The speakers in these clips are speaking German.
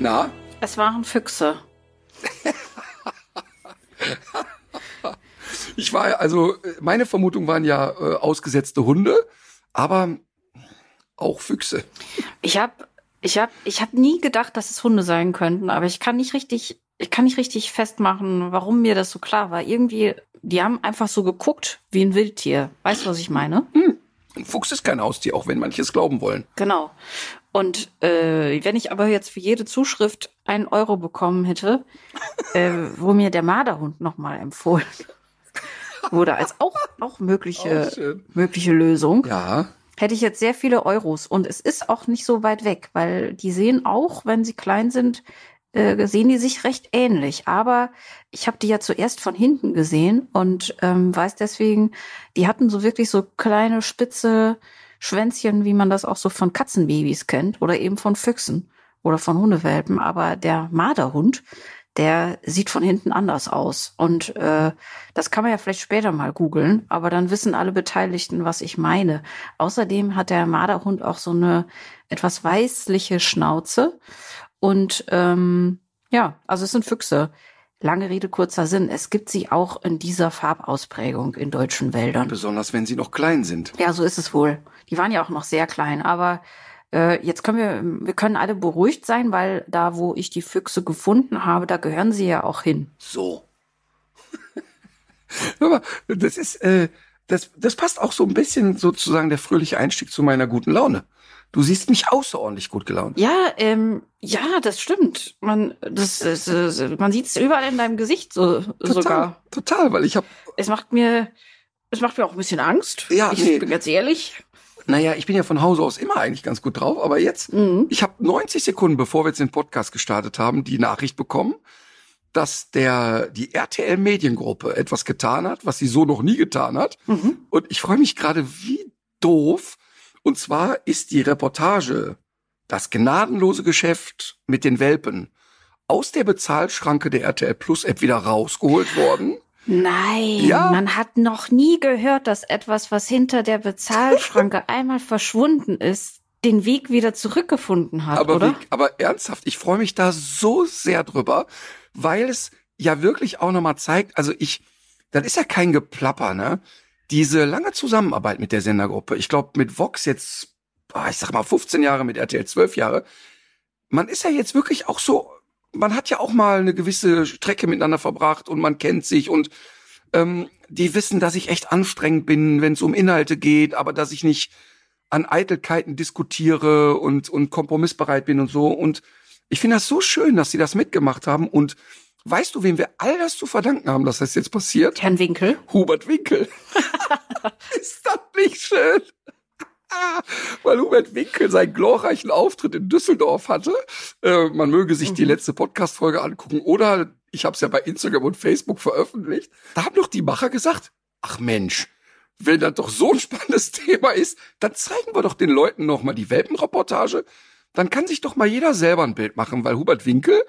Na? Es waren Füchse. Ich war, also, meine Vermutung waren ja äh, ausgesetzte Hunde, aber auch Füchse. Ich habe ich hab, ich hab nie gedacht, dass es Hunde sein könnten, aber ich kann nicht richtig, ich kann nicht richtig festmachen, warum mir das so klar war. Irgendwie, die haben einfach so geguckt wie ein Wildtier. Weißt du, was ich meine? Ein Fuchs ist kein Haustier, auch wenn manche es glauben wollen. Genau. Und äh, wenn ich aber jetzt für jede Zuschrift einen Euro bekommen hätte, äh, wo mir der Marderhund nochmal empfohlen wurde als auch, auch Oh, mögliche, schön. mögliche Lösung, Ja, hätte ich jetzt sehr viele Euros. Und es ist auch nicht so weit weg, weil die sehen auch, wenn sie klein sind, äh, sehen die sich recht ähnlich. Aber ich habe die ja zuerst von hinten gesehen und ähm, weiß deswegen, die hatten so wirklich so kleine spitze Schwänzchen, wie man das auch so von Katzenbabys kennt oder eben von Füchsen oder von Hundewelpen. Aber der Marderhund, der sieht von hinten anders aus. Und äh, das kann man ja vielleicht später mal googeln, aber dann wissen alle Beteiligten, was ich meine. Außerdem hat der Marderhund auch so eine etwas weißliche Schnauze. Und ähm, ja, also es sind Füchse. Lange Rede, kurzer Sinn. Es gibt sie auch in dieser Farbausprägung in deutschen Wäldern. besonders wenn sie noch klein sind. Ja, so ist es wohl. Die waren ja auch noch sehr klein, aber äh, jetzt können wir, wir können alle beruhigt sein, weil da, wo ich die Füchse gefunden habe, da gehören sie ja auch hin. So. Aber das ist, äh, das, das passt auch so ein bisschen sozusagen der fröhliche Einstieg zu meiner guten Laune. Du siehst mich außerordentlich gut gelaunt. Ja, ähm, ja, das stimmt. Man, das, das, das man sieht es überall in deinem Gesicht so Total, sogar. total, weil ich habe, Es macht mir, es macht mir auch ein bisschen Angst. Ja, ich nee. bin ganz ehrlich. Naja, ich bin ja von Hause aus immer eigentlich ganz gut drauf, aber jetzt, Mhm. ich habe 90 Sekunden, bevor wir jetzt den Podcast gestartet haben, die Nachricht bekommen, dass der die RTL Mediengruppe etwas getan hat, was sie so noch nie getan hat. Mhm. Und ich freue mich gerade wie doof. Und zwar ist die Reportage Das gnadenlose Geschäft mit den Welpen aus der Bezahlschranke der RTL Plus App wieder rausgeholt worden. Nein, Ja. man hat noch nie gehört, dass etwas, was hinter der Bezahlschranke einmal verschwunden ist, den Weg wieder zurückgefunden hat, aber, oder? wie, aber ernsthaft, ich freue mich da so sehr drüber, weil es ja wirklich auch nochmal zeigt, also ich, das ist ja kein Geplapper, ne? Diese lange Zusammenarbeit mit der Sendergruppe, ich glaube mit Vox jetzt, ich sag mal 15 Jahre, mit RTL 12 Jahre, man ist ja jetzt wirklich auch so, man hat ja auch mal eine gewisse Strecke miteinander verbracht und man kennt sich und ähm, die wissen, dass ich echt anstrengend bin, wenn es um Inhalte geht, aber dass ich nicht an Eitelkeiten diskutiere und, und kompromissbereit bin und so. Und ich finde das so schön, dass sie das mitgemacht haben. Und weißt du, wem wir all das zu verdanken haben, dass das jetzt passiert? Herrn Winkel. Hubert Winkel. Ist das nicht schön? Weil Hubert Winkel seinen glorreichen Auftritt in Düsseldorf hatte. Äh, man möge sich die letzte Podcast-Folge angucken oder ich habe es ja bei Instagram und Facebook veröffentlicht. Da haben doch die Macher gesagt, ach Mensch, wenn das doch so ein spannendes Thema ist, dann zeigen wir doch den Leuten noch mal die Welpenreportage. Dann kann sich doch mal jeder selber ein Bild machen, weil Hubert Winkel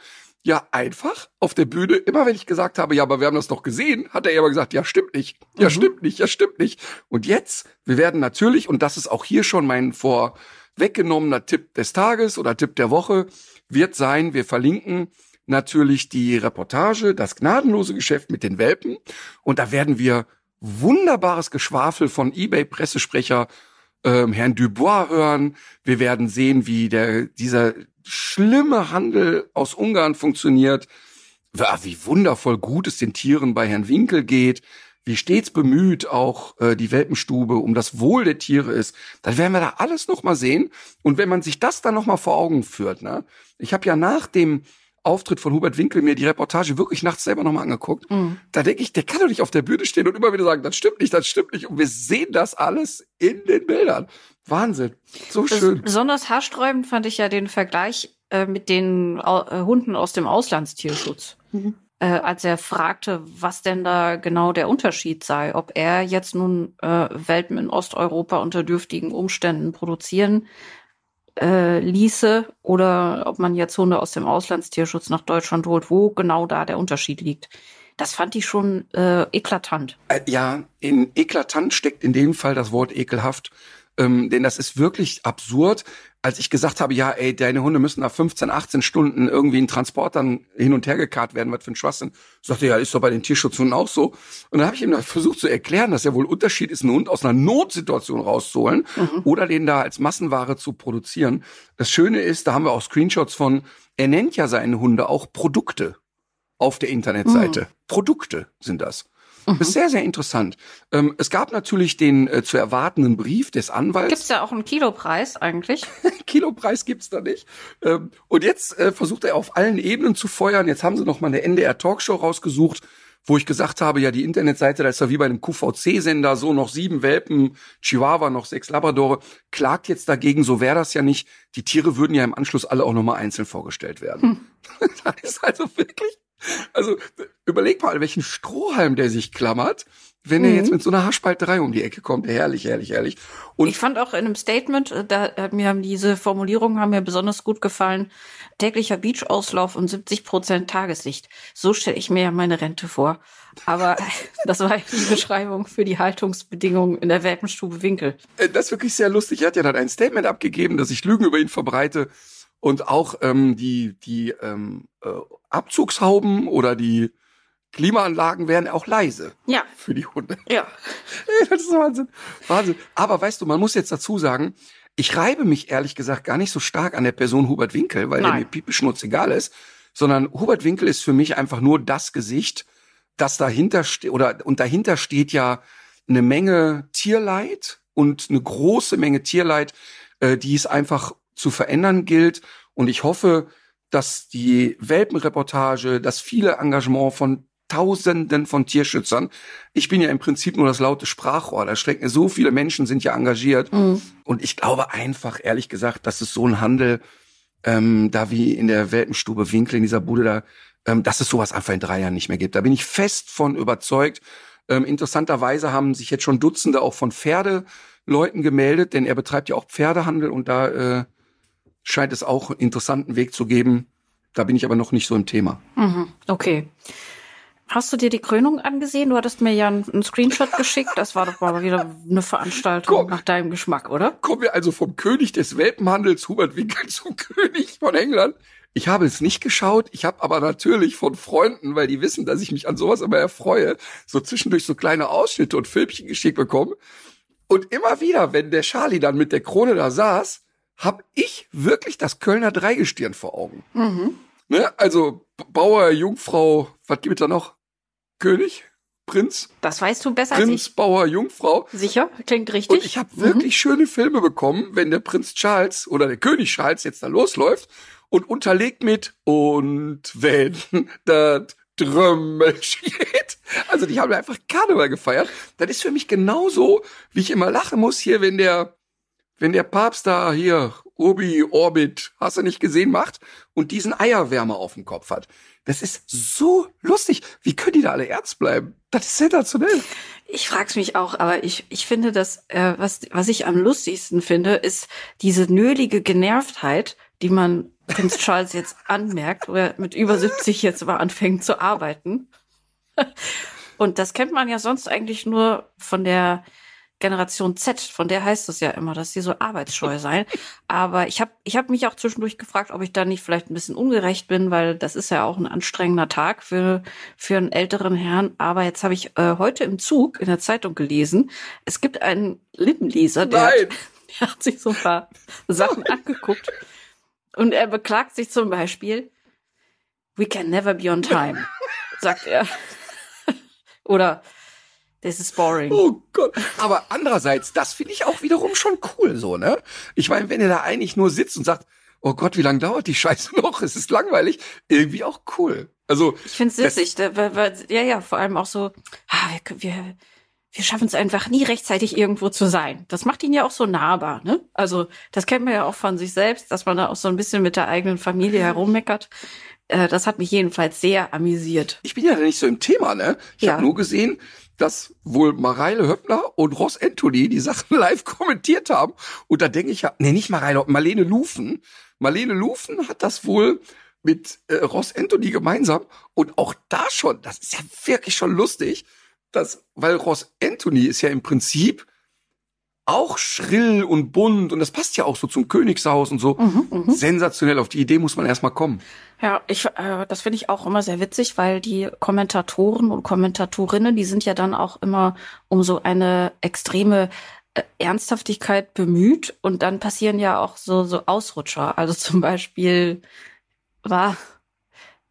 ja einfach auf der Bühne, immer wenn ich gesagt habe, ja, aber wir haben das doch gesehen, hat er immer gesagt, ja, stimmt nicht, ja, stimmt nicht, ja, stimmt nicht. Und jetzt, wir werden natürlich, und das ist auch hier schon mein vorweggenommener Tipp des Tages oder Tipp der Woche, wird sein, wir verlinken natürlich die Reportage, das gnadenlose Geschäft mit den Welpen. Und da werden wir wunderbares Geschwafel von eBay-Pressesprecher ähm, Herrn Dubois hören. Wir werden sehen, wie der, dieser schlimme Handel aus Ungarn funktioniert. Ja, Wie wundervoll gut es den Tieren bei Herrn Winkel geht. Wie stets bemüht auch äh, die Welpenstube um das Wohl der Tiere ist. Dann werden wir da alles noch mal sehen. Und wenn man sich das dann noch mal vor Augen führt, ne? Ich habe ja nach dem Auftritt von Hubert Winkel mir die Reportage wirklich nachts selber nochmal angeguckt. Mhm. Da denke ich, der kann doch nicht auf der Bühne stehen und immer wieder sagen, das stimmt nicht, das stimmt nicht. Und wir sehen das alles in den Bildern. Wahnsinn. So schön. Besonders haarsträubend fand ich ja den Vergleich äh, mit den äh, Hunden aus dem Auslandstierschutz. Mhm. Äh, als er fragte, was denn da genau der Unterschied sei, ob er jetzt nun äh, Welpen in Osteuropa unter dürftigen Umständen produzieren äh, ließe oder ob man jetzt Hunde aus dem Auslandstierschutz nach Deutschland holt, wo genau da der Unterschied liegt. Das fand ich schon äh, eklatant. Äh, ja, in eklatant steckt in dem Fall das Wort ekelhaft. Ähm, denn das ist wirklich absurd. Als ich gesagt habe, ja, ey, deine Hunde müssen nach 15, 18 Stunden irgendwie in Transportern hin und her gekarrt werden, was für ein Schwachsinn. Sagte, ja, ist doch bei den Tierschutzhunden auch so. Und dann habe ich ihm versucht zu erklären, dass ja wohl Unterschied ist, einen Hund aus einer Notsituation rauszuholen mhm. oder den da als Massenware zu produzieren. Das Schöne ist, da haben wir auch Screenshots von, er nennt ja seine Hunde auch Produkte auf der Internetseite. Mhm. Produkte sind das. Mhm. Das ist sehr, sehr interessant. Ähm, es gab natürlich den äh, zu erwartenden Brief des Anwalts. Gibt's ja auch einen Kilopreis eigentlich? Kilopreis gibt's da nicht. Ähm, und jetzt äh, versucht er auf allen Ebenen zu feuern. Jetzt haben sie noch mal eine NDR Talkshow rausgesucht, wo ich gesagt habe, ja, die Internetseite, da ist ja wie bei einem QVC-Sender, so noch sieben Welpen, Chihuahua, noch sechs Labradore, klagt jetzt dagegen, so wäre das ja nicht. Die Tiere würden ja im Anschluss alle auch nochmal einzeln vorgestellt werden. Hm. das ist also wirklich also überleg mal, welchen Strohhalm der sich klammert, wenn mhm. er jetzt mit so einer Haarspalterei um die Ecke kommt. Herrlich, herrlich, herrlich. Und ich fand auch in einem Statement, äh, da hat mir haben diese Formulierungen haben mir besonders gut gefallen. Täglicher Beachauslauf und 70 Prozent Tageslicht. So stelle ich mir ja meine Rente vor. Aber das war die Beschreibung für die Haltungsbedingungen in der Welpenstube Winkel. Äh, das ist wirklich sehr lustig. Er hat ja dann ein Statement abgegeben, dass ich Lügen über ihn verbreite und auch ähm, die die ähm, äh, Abzugshauben oder die Klimaanlagen werden auch leise. Ja. Für die Hunde. Ja. das ist Wahnsinn. Wahnsinn. Aber weißt du, man muss jetzt dazu sagen, ich reibe mich ehrlich gesagt gar nicht so stark an der Person Hubert Winkel, weil Nein. der mir piepeschnutz egal ist, sondern Hubert Winkel ist für mich einfach nur das Gesicht, das dahinter steht, oder, und dahinter steht ja eine Menge Tierleid und eine große Menge Tierleid, äh, die es einfach zu verändern gilt. Und ich hoffe, dass die Welpenreportage, das viele Engagement von Tausenden von Tierschützern. Ich bin ja im Prinzip nur das laute Sprachrohr. Da stecken so viele Menschen sind ja engagiert. Mhm. Und ich glaube einfach, ehrlich gesagt, dass es so ein Handel, ähm, da wie in der Welpenstube Winkel in dieser Bude da, ähm, dass es sowas einfach in drei Jahren nicht mehr gibt. Da bin ich fest von überzeugt. Ähm, interessanterweise haben sich jetzt schon Dutzende auch von Pferdeleuten gemeldet, denn er betreibt ja auch Pferdehandel und da äh, scheint es auch einen interessanten Weg zu geben. Da bin ich aber noch nicht so im Thema. Mhm, okay. Hast du dir die Krönung angesehen? Du hattest mir ja einen Screenshot geschickt. Das war doch mal wieder eine Veranstaltung Komm, nach deinem Geschmack, oder? Kommen wir also vom König des Welpenhandels, Hubert Winkel, zum König von England. Ich habe es nicht geschaut. Ich habe aber natürlich von Freunden, weil die wissen, dass ich mich an sowas immer erfreue, so zwischendurch so kleine Ausschnitte und Filmchen geschickt bekommen. Und immer wieder, wenn der Charlie dann mit der Krone da saß, habe ich wirklich das Kölner Dreigestirn vor Augen. Mhm. Ne? Also Bauer, Jungfrau, was gibt es da noch? König? Prinz? Das weißt du besser Prinz, als ich. Bauer, Jungfrau. Sicher, klingt richtig. Und ich habe mhm. wirklich schöne Filme bekommen, wenn der Prinz Charles oder der König Charles jetzt da losläuft und unterlegt mit und wenn das Trümmel steht. Also die haben einfach Karneval gefeiert. Das ist für mich genauso, wie ich immer lachen muss hier, wenn der wenn der Papst da hier Obi Orbit, hast du nicht gesehen, macht und diesen Eierwärmer auf dem Kopf hat. Das ist so lustig. Wie können die da alle ernst bleiben? Das ist sensationell. Ich frag's mich auch, aber ich, ich finde, dass äh, was, was ich am lustigsten finde, ist diese nölige Genervtheit, die man Prinz Charles jetzt anmerkt, wo er mit über 70 jetzt aber anfängt zu arbeiten. Und das kennt man ja sonst eigentlich nur von der Generation Z, von der heißt es ja immer, dass sie so arbeitsscheu seien. Aber ich habe ich hab mich auch zwischendurch gefragt, ob ich da nicht vielleicht ein bisschen ungerecht bin, weil das ist ja auch ein anstrengender Tag für, für einen älteren Herrn. Aber jetzt habe ich äh, heute im Zug in der Zeitung gelesen, es gibt einen Lippenleser, der, hat, der hat sich so ein paar Sachen angeguckt. Und er beklagt sich zum Beispiel, we can never be on time, sagt er. Oder das ist boring. Oh Gott. Aber andererseits, das finde ich auch wiederum schon cool, so, ne? Ich meine, wenn er da eigentlich nur sitzt und sagt, oh Gott, wie lange dauert die Scheiße noch? Es ist langweilig. Irgendwie auch cool. Also ich finde es witzig, da, weil, weil, ja, ja, vor allem auch so, ah, wir, wir, wir schaffen es einfach nie rechtzeitig irgendwo zu sein. Das macht ihn ja auch so nahbar, ne? Also das kennt man ja auch von sich selbst, dass man da auch so ein bisschen mit der eigenen Familie herummeckert. Äh, das hat mich jedenfalls sehr amüsiert. Ich bin ja nicht so im Thema, ne? Ich Ja. habe nur gesehen, dass wohl Mareile Höppner und Ross Anthony die Sachen live kommentiert haben. Und da denke ich ja, nee, nicht Mareile, Marlene Lufen. Marlene Lufen hat das wohl mit äh, Ross Anthony gemeinsam. Und auch da schon, das ist ja wirklich schon lustig, dass, weil Ross Anthony ist ja im Prinzip auch schrill und bunt und das passt ja auch so zum Königshaus und so. Mhm, Sensationell, auf die Idee muss man erstmal kommen. Ja, ich, äh, das finde ich auch immer sehr witzig, weil die Kommentatoren und Kommentatorinnen, die sind ja dann auch immer um so eine extreme äh, Ernsthaftigkeit bemüht und dann passieren ja auch so, so Ausrutscher. Also zum Beispiel war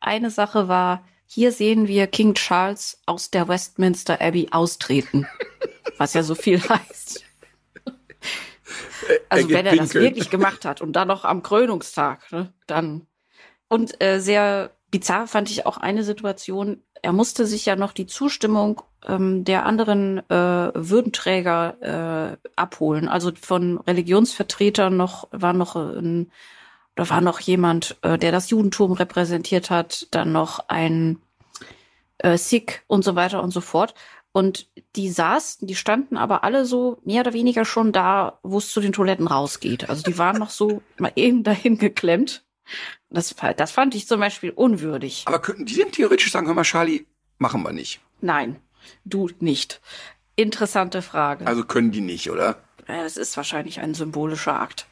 eine Sache war, hier sehen wir King Charles aus der Westminster Abbey austreten, was ja so viel heißt. Also wenn er das wirklich gemacht hat und dann noch am Krönungstag, ne, dann und äh, sehr bizarr fand ich auch eine Situation. Er musste sich ja noch die Zustimmung ähm, der anderen äh, Würdenträger äh, abholen. Also von Religionsvertretern noch war noch ein, da war noch jemand, äh, der das Judentum repräsentiert hat, dann noch ein äh, Sikh und so weiter und so fort. Und die saßen, die standen aber alle so mehr oder weniger schon da, wo es zu den Toiletten rausgeht. Also die waren noch so mal eben dahin geklemmt. Das, das fand ich zum Beispiel unwürdig. Aber könnten die denn theoretisch sagen, hör mal, Charlie, machen wir nicht. Nein, du nicht. Interessante Frage. Also können die nicht, oder? Das ist wahrscheinlich ein symbolischer Akt.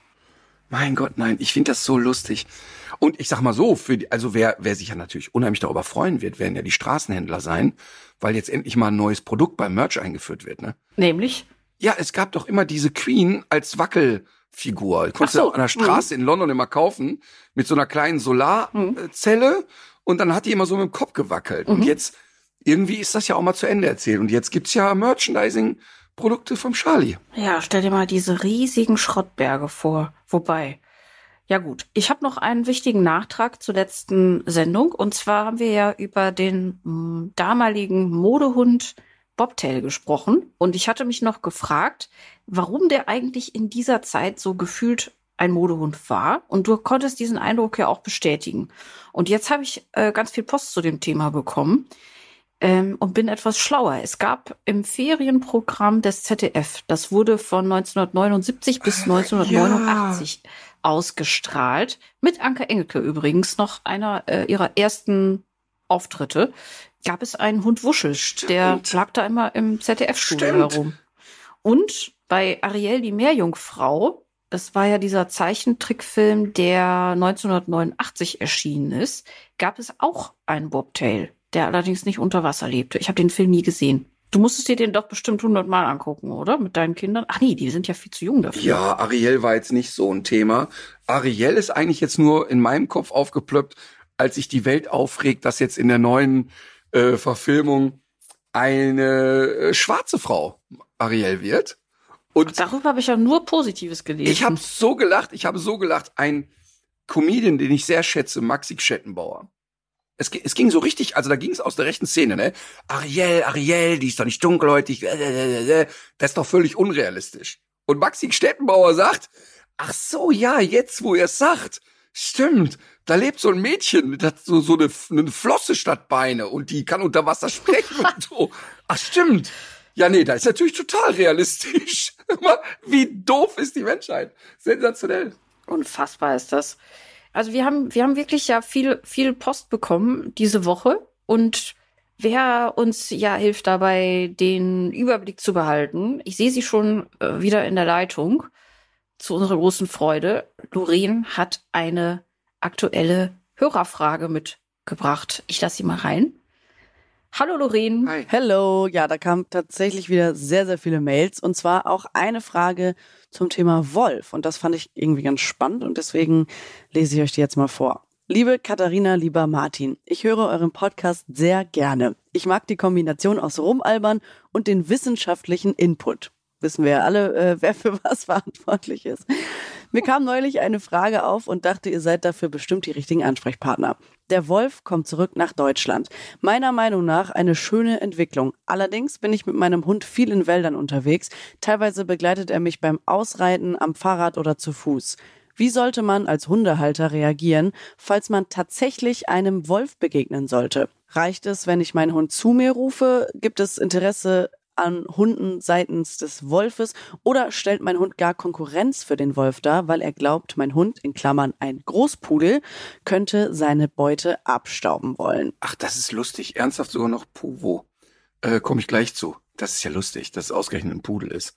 Mein Gott, nein, ich finde das so lustig. Und ich sag mal so, für die, also wer, wer sich ja natürlich unheimlich darüber freuen wird, werden ja die Straßenhändler sein, weil jetzt endlich mal ein neues Produkt beim Merch eingeführt wird, ne? Nämlich, Ja, es gab doch immer diese Queen als Wackelfigur. Die konntest so, du an der Straße in London immer kaufen, mit so einer kleinen Solarzelle und dann hat die immer so mit dem Kopf gewackelt. Und jetzt, irgendwie ist das ja auch mal zu Ende erzählt. Und jetzt gibt's ja Merchandising-Produkte vom Charlie. ja, stell dir mal diese riesigen Schrottberge vor. Wobei, ja gut, ich habe noch einen wichtigen Nachtrag zur letzten Sendung. Und zwar haben wir ja über den mh, damaligen Modehund Bobtail gesprochen. Und ich hatte mich noch gefragt, warum der eigentlich in dieser Zeit so gefühlt ein Modehund war. Und du konntest diesen Eindruck ja auch bestätigen. Und jetzt habe ich äh, ganz viel Post zu dem Thema bekommen ähm, und bin etwas schlauer. Es gab im Ferienprogramm des ZDF, das wurde von 1979 bis 1989 ausgestrahlt, mit Anke Engelke übrigens noch einer äh, ihrer ersten Auftritte, gab es einen Hund Wuschel, der lag da immer im ZDF-Studio herum. Und bei Ariel die Meerjungfrau, das war ja dieser Zeichentrickfilm, der 1989 erschienen ist, gab es auch einen Bobtail, der allerdings nicht unter Wasser lebte. Ich habe den Film nie gesehen. Du musstest dir den doch bestimmt hundertmal angucken, oder? Mit deinen Kindern? Ach nee, die sind ja viel zu jung dafür. Ja, Ariel war jetzt nicht so ein Thema. Ariel ist eigentlich jetzt nur in meinem Kopf aufgeplöppt, als sich die Welt aufregt, dass jetzt in der neuen äh, Verfilmung eine äh, schwarze Frau Ariel wird. Und Darüber habe ich ja nur Positives gelesen. ich habe so gelacht, ich habe so gelacht. Ein Comedian, den ich sehr schätze, Maxi Schettenbauer. Es, es ging so richtig, also da ging es aus der rechten Szene, ne? Ariel, Ariel, die ist doch nicht dunkelhäutig. Das ist doch völlig unrealistisch. Und Maxi Stettenbauer sagt, ach so, ja, jetzt wo ihr es sagt, stimmt, da lebt so ein Mädchen, das hat so, so eine, eine Flosse statt Beine und die kann unter Wasser sprechen und so. Ach stimmt. Ja, nee, da ist natürlich total realistisch. Wie doof ist die Menschheit? Sensationell. Unfassbar ist das. Also wir haben, wir haben wirklich ja viel, viel Post bekommen diese Woche und wer uns ja hilft dabei, den Überblick zu behalten. Ich sehe sie schon äh, wieder in der Leitung. Zu unserer großen Freude. Lorraine hat eine aktuelle Hörerfrage mitgebracht. Ich lasse sie mal rein. Hallo Lorraine. Hi. Hello, ja, da kamen tatsächlich wieder sehr, sehr viele Mails und zwar auch eine Frage zum Thema Wolf und das fand ich irgendwie ganz spannend und deswegen lese ich euch die jetzt mal vor. Liebe Katharina, lieber Martin, ich höre euren Podcast sehr gerne. Ich mag die Kombination aus Rumalbern und den wissenschaftlichen Input. Wissen wir ja alle, äh, wer für was verantwortlich ist. Mir kam neulich eine Frage auf und dachte, ihr seid dafür bestimmt die richtigen Ansprechpartner. Der Wolf kommt zurück nach Deutschland. Meiner Meinung nach eine schöne Entwicklung. Allerdings bin ich mit meinem Hund viel in Wäldern unterwegs. Teilweise begleitet er mich beim Ausreiten, am Fahrrad oder zu Fuß. Wie sollte man als Hundehalter reagieren, falls man tatsächlich einem Wolf begegnen sollte? Reicht es, wenn ich meinen Hund zu mir rufe? Gibt es Interesse an Hunden seitens des Wolfes oder stellt mein Hund gar Konkurrenz für den Wolf dar, weil er glaubt, mein Hund, in Klammern ein Großpudel, könnte seine Beute abstauben wollen. Ach, das ist lustig. Ernsthaft sogar noch Puvo. Äh, Komme ich gleich zu. Das ist ja lustig, dass es ausgerechnet ein Pudel ist.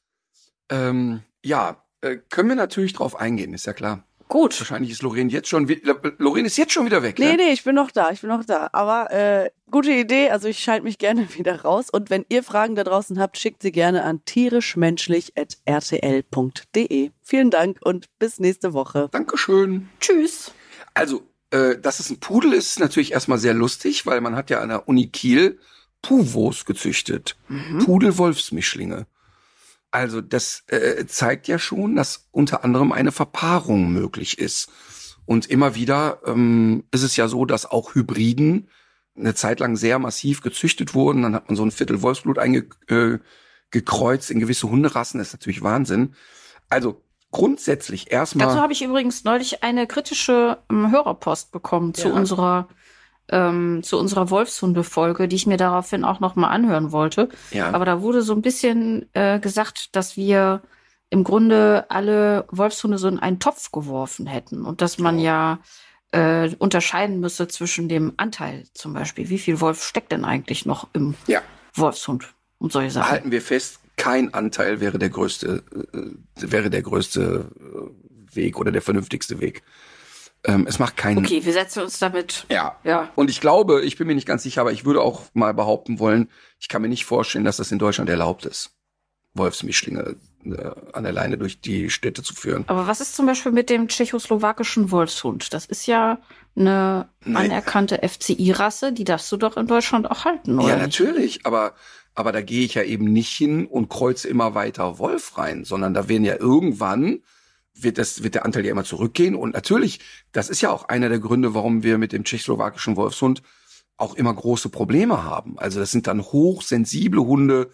Ähm, ja, äh, können wir natürlich drauf eingehen, ist ja klar. Gut. Wahrscheinlich ist Lorraine jetzt schon wieder, Lorraine ist jetzt schon wieder weg. Nee, ne? nee, ich bin noch da, ich bin noch da. Aber äh, gute Idee, also ich schalte mich gerne wieder raus. Und wenn ihr Fragen da draußen habt, schickt sie gerne an tierischmenschlich.rtl.de. Vielen Dank und bis nächste Woche. Dankeschön. Tschüss. Also, äh, dass es ein Pudel ist, ist natürlich erstmal sehr lustig, weil man hat ja an der Uni Kiel Puvos gezüchtet. Pudel-Wolfsmischlinge. Also das äh, zeigt ja schon, dass unter anderem eine Verpaarung möglich ist. Und immer wieder ähm, ist es ja so, dass auch Hybriden eine Zeit lang sehr massiv gezüchtet wurden. Dann hat man so ein Viertel Wolfsblut eingekreuzt äh, in gewisse Hunderassen. Das ist natürlich Wahnsinn. Also grundsätzlich erstmal. Dazu habe ich übrigens neulich eine kritische ähm, Hörerpost bekommen zu Ja. unserer ähm, zu unserer Wolfshunde-Folge, die ich mir daraufhin auch noch mal anhören wollte. ja, Aber da wurde so ein bisschen äh, gesagt, dass wir im Grunde alle Wolfshunde so in einen Topf geworfen hätten und dass man ja äh, unterscheiden müsse zwischen dem Anteil zum Beispiel. Wie viel Wolf steckt denn eigentlich noch im ja. Wolfshund und solche Sachen? halten wir fest, kein Anteil wäre der größte, äh, wäre der größte äh, Weg oder der vernünftigste Weg. Ähm, es macht keinen. Okay, wir setzen uns damit. Ja. Ja. Und ich glaube, ich bin mir nicht ganz sicher, aber ich würde auch mal behaupten wollen, ich kann mir nicht vorstellen, dass das in Deutschland erlaubt ist, Wolfsmischlinge äh, an der Leine durch die Städte zu führen. Aber was ist zum Beispiel mit dem tschechoslowakischen Wolfshund? Das ist ja eine Nee. anerkannte FCI-Rasse, die darfst du doch in Deutschland auch halten, oder? Ja, natürlich, aber aber da gehe ich ja eben nicht hin und kreuze immer weiter Wolf rein, sondern da werden ja irgendwann wird das wird der Anteil ja immer zurückgehen und natürlich, das ist ja auch einer der Gründe, warum wir mit dem tschechoslowakischen Wolfshund auch immer große Probleme haben. Also das sind dann hochsensible Hunde,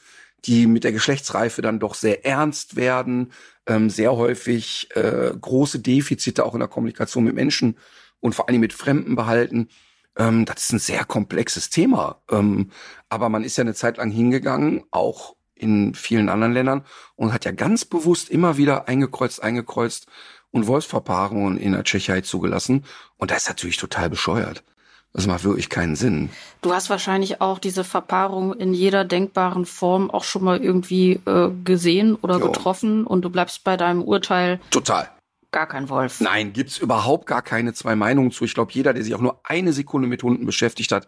die mit der Geschlechtsreife dann doch sehr ernst werden, ähm, sehr häufig äh, große Defizite auch in der Kommunikation mit Menschen und vor allem mit Fremden behalten. Ähm, das ist ein sehr komplexes Thema. Ähm, aber man ist ja eine Zeit lang hingegangen, auch in vielen anderen Ländern, und hat ja ganz bewusst immer wieder eingekreuzt, eingekreuzt und Wolfsverpaarungen in der Tschechei zugelassen. Und das ist natürlich total bescheuert. Das macht wirklich keinen Sinn. Du hast wahrscheinlich auch diese Verpaarung in jeder denkbaren Form auch schon mal irgendwie äh, gesehen oder Jo. getroffen und du bleibst bei deinem Urteil Total. gar kein Wolf. Nein, gibt's überhaupt gar keine zwei Meinungen zu. Ich glaube, jeder, der sich auch nur eine Sekunde mit Hunden beschäftigt hat,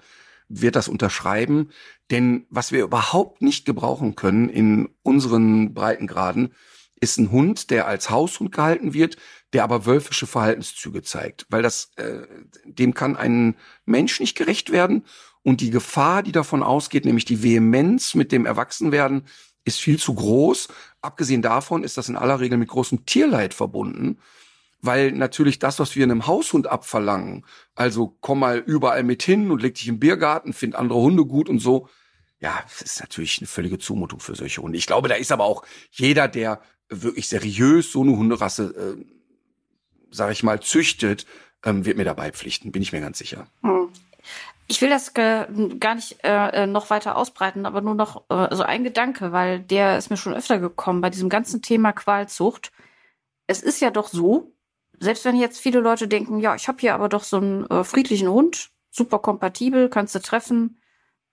wird das unterschreiben. Denn was wir überhaupt nicht gebrauchen können in unseren Breitengraden, ist ein Hund, der als Haushund gehalten wird, der aber wölfische Verhaltenszüge zeigt. Weil das, äh, dem kann ein Mensch nicht gerecht werden. Und die Gefahr, die davon ausgeht, nämlich die Vehemenz mit dem Erwachsenwerden, ist viel zu groß. Abgesehen davon ist das in aller Regel mit großem Tierleid verbunden weil natürlich das, was wir einem Haushund abverlangen, also komm mal überall mit hin und leg dich im Biergarten, find andere Hunde gut und so, ja, das ist natürlich eine völlige Zumutung für solche Hunde. Ich glaube, da ist aber auch jeder, der wirklich seriös so eine Hunderasse, äh, sag ich mal, züchtet, ähm, wird mir dabei pflichten, bin ich mir ganz sicher. Ich will das gar nicht äh, äh, noch weiter ausbreiten, aber nur noch äh, so ein Gedanke, weil der ist mir schon öfter gekommen bei diesem ganzen Thema Qualzucht. Es ist ja doch so, selbst wenn jetzt viele Leute denken, ja, ich habe hier aber doch so einen äh, friedlichen Hund, super kompatibel, kannst du treffen.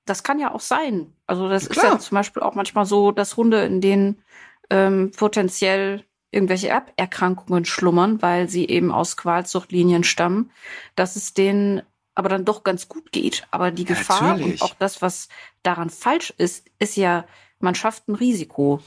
Das kann ja auch sein. Also das ist Klar. ja zum Beispiel auch manchmal so, dass Hunde, in denen ähm, potenziell irgendwelche Erberkrankungen schlummern, weil sie eben aus Qualzuchtlinien stammen, dass es denen aber dann doch ganz gut geht. Aber die Ja, Gefahr natürlich. und auch das, was daran falsch ist, ist ja, man schafft ein Risiko.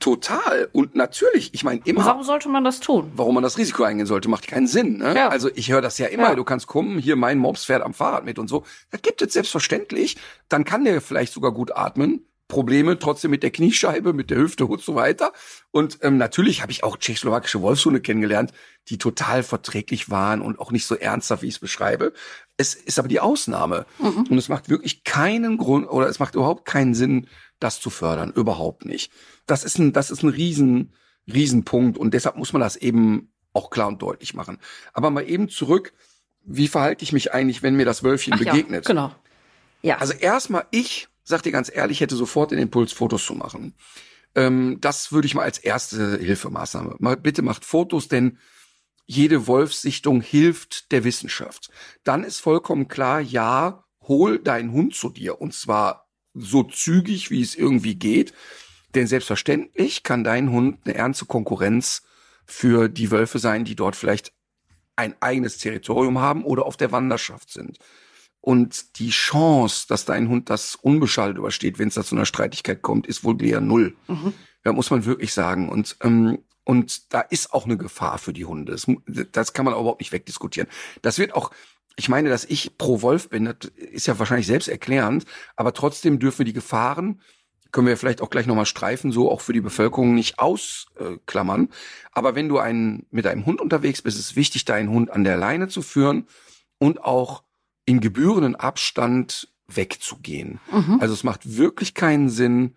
Total. Und natürlich, ich meine, Und immer. warum sollte man das tun? warum man das Risiko eingehen sollte, macht keinen Sinn. Ne? Ja. Also ich höre das ja immer, Ja. du kannst kommen, hier mein Mops fährt am Fahrrad mit und so. Das gibt es selbstverständlich. Dann kann der vielleicht sogar gut atmen. Probleme trotzdem mit der Kniescheibe, mit der Hüfte und so weiter. Und ähm, natürlich habe ich auch tschechoslowakische Wolfshunde kennengelernt, die total verträglich waren und auch nicht so ernsthaft, wie ich es beschreibe. Es ist aber die Ausnahme. Mhm. Und es macht wirklich keinen Grund oder es macht überhaupt keinen Sinn, das zu fördern. Überhaupt nicht. Das ist ein, das ist ein riesen, Riesenpunkt. Und deshalb muss man das eben auch klar und deutlich machen. Aber mal eben zurück. Wie verhalte ich mich eigentlich, wenn mir das Wölfchen Ach begegnet? Ja, genau. Ja. Also erstmal ich sag dir ganz ehrlich, hätte sofort den Impuls, Fotos zu machen. Ähm, das würde ich mal als erste Hilfemaßnahme. Mal, bitte macht Fotos, denn jede Wolfssichtung hilft der Wissenschaft. Dann ist vollkommen klar, ja, hol deinen Hund zu dir und zwar so zügig, wie es irgendwie geht. Denn selbstverständlich kann dein Hund eine ernste Konkurrenz für die Wölfe sein, die dort vielleicht ein eigenes Territorium haben oder auf der Wanderschaft sind. Und die Chance, dass dein Hund das unbeschadet übersteht, wenn es da zu einer Streitigkeit kommt, ist wohl eher null. Mhm. Ja, muss man wirklich sagen. Und, ähm, und da ist auch eine Gefahr für die Hunde. Das, das kann man überhaupt nicht wegdiskutieren. Das wird auch, ich meine, dass ich pro Wolf bin, das ist ja wahrscheinlich selbst erklärend, aber trotzdem dürfen wir die Gefahren, können wir vielleicht auch gleich nochmal streifen, so auch für die Bevölkerung nicht ausklammern. Aber wenn du einen, mit einem Hund unterwegs bist, ist es wichtig, deinen Hund an der Leine zu führen und auch in gebührenden Abstand wegzugehen. Mhm. Also es macht wirklich keinen Sinn.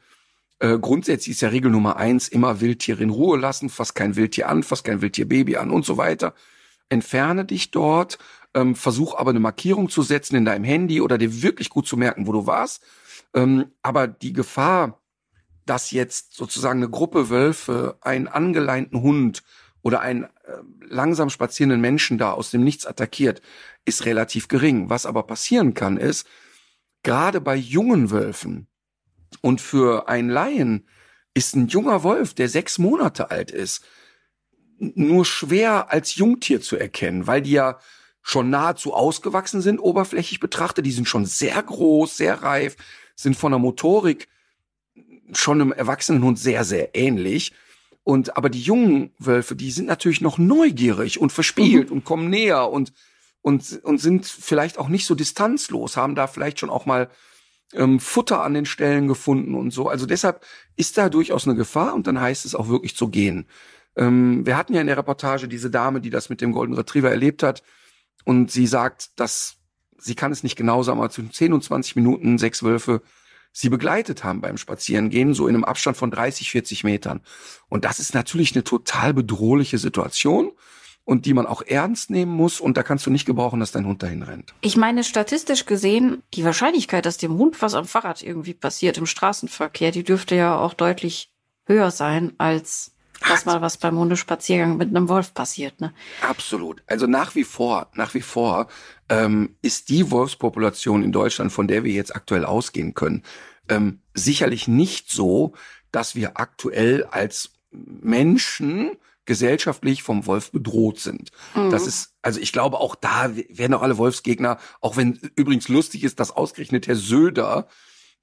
Äh, grundsätzlich ist ja Regel Nummer eins, immer Wildtiere in Ruhe lassen, fass kein Wildtier an, fass kein Wildtierbaby an und so weiter. Entferne dich dort, ähm, versuch aber eine Markierung zu setzen in deinem Handy oder dir wirklich gut zu merken, wo du warst. Ähm, aber die Gefahr, dass jetzt sozusagen eine Gruppe Wölfe einen angeleinten Hund oder einen äh, langsam spazierenden Menschen da aus dem Nichts attackiert, ist relativ gering. Was aber passieren kann, ist, gerade bei jungen Wölfen und für einen Laien ist ein junger Wolf, der sechs Monate alt ist, nur schwer als Jungtier zu erkennen, weil die ja schon nahezu ausgewachsen sind, oberflächlich betrachtet. Die sind schon sehr groß, sehr reif, sind von der Motorik schon einem erwachsenen Hund sehr, sehr ähnlich. Und aber die jungen Wölfe, die sind natürlich noch neugierig und verspielt mhm. und kommen näher und und und sind vielleicht auch nicht so distanzlos, haben da vielleicht schon auch mal ähm, Futter an den Stellen gefunden und so. Also deshalb ist da durchaus eine Gefahr und dann heißt es auch wirklich zu gehen. Ähm, wir hatten ja in der Reportage diese Dame, die das mit dem Golden Retriever erlebt hat und sie sagt, dass sie kann es nicht genau sagen, aber zwischen 10 und 20 Minuten sechs Wölfe sie begleitet haben beim Spazierengehen, so in einem Abstand von 30, 40 Metern. Und das ist natürlich eine total bedrohliche Situation und die man auch ernst nehmen muss. Und da kannst du nicht gebrauchen, dass dein Hund dahin rennt. Ich meine, statistisch gesehen, die Wahrscheinlichkeit, dass dem Hund was am Fahrrad irgendwie passiert im Straßenverkehr, die dürfte ja auch deutlich höher sein als dass mal was beim Hundespaziergang mit einem Wolf passiert, ne? Absolut. Also nach wie vor, nach wie vor ähm, ist die Wolfspopulation in Deutschland, von der wir jetzt aktuell ausgehen können, ähm, sicherlich nicht so, dass wir aktuell als Menschen gesellschaftlich vom Wolf bedroht sind. Mhm. Das ist, also ich glaube, auch da werden auch alle Wolfsgegner, auch wenn übrigens lustig ist, dass ausgerechnet Herr Söder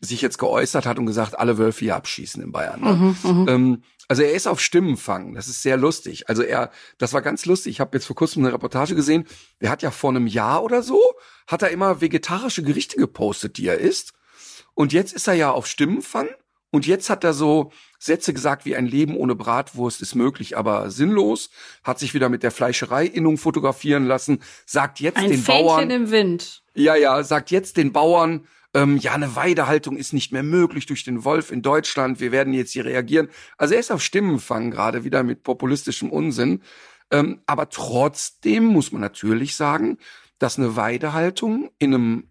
sich jetzt geäußert hat und gesagt, alle Wölfe hier abschießen in Bayern. Ne? Mhm, mhm. ähm, also er ist auf Stimmenfang. Das ist sehr lustig. Also er, das war ganz lustig. Ich habe jetzt vor kurzem eine Reportage gesehen. Er hat ja vor einem Jahr oder so, hat er immer vegetarische Gerichte gepostet, die er isst. Und jetzt ist er ja auf Stimmenfang. Und jetzt hat er so Sätze gesagt wie ein Leben ohne Bratwurst ist möglich, aber sinnlos. Hat sich wieder mit der Fleischereiinnung fotografieren lassen. Sagt jetzt ein den Fähnchen Bauern. im Wind. Ja, ja, sagt jetzt den Bauern, ähm, ja, eine Weidehaltung ist nicht mehr möglich durch den Wolf in Deutschland, wir werden jetzt hier reagieren. Also er ist auf Stimmenfang gerade wieder mit populistischem Unsinn. Ähm, aber trotzdem muss man natürlich sagen, dass eine Weidehaltung in einem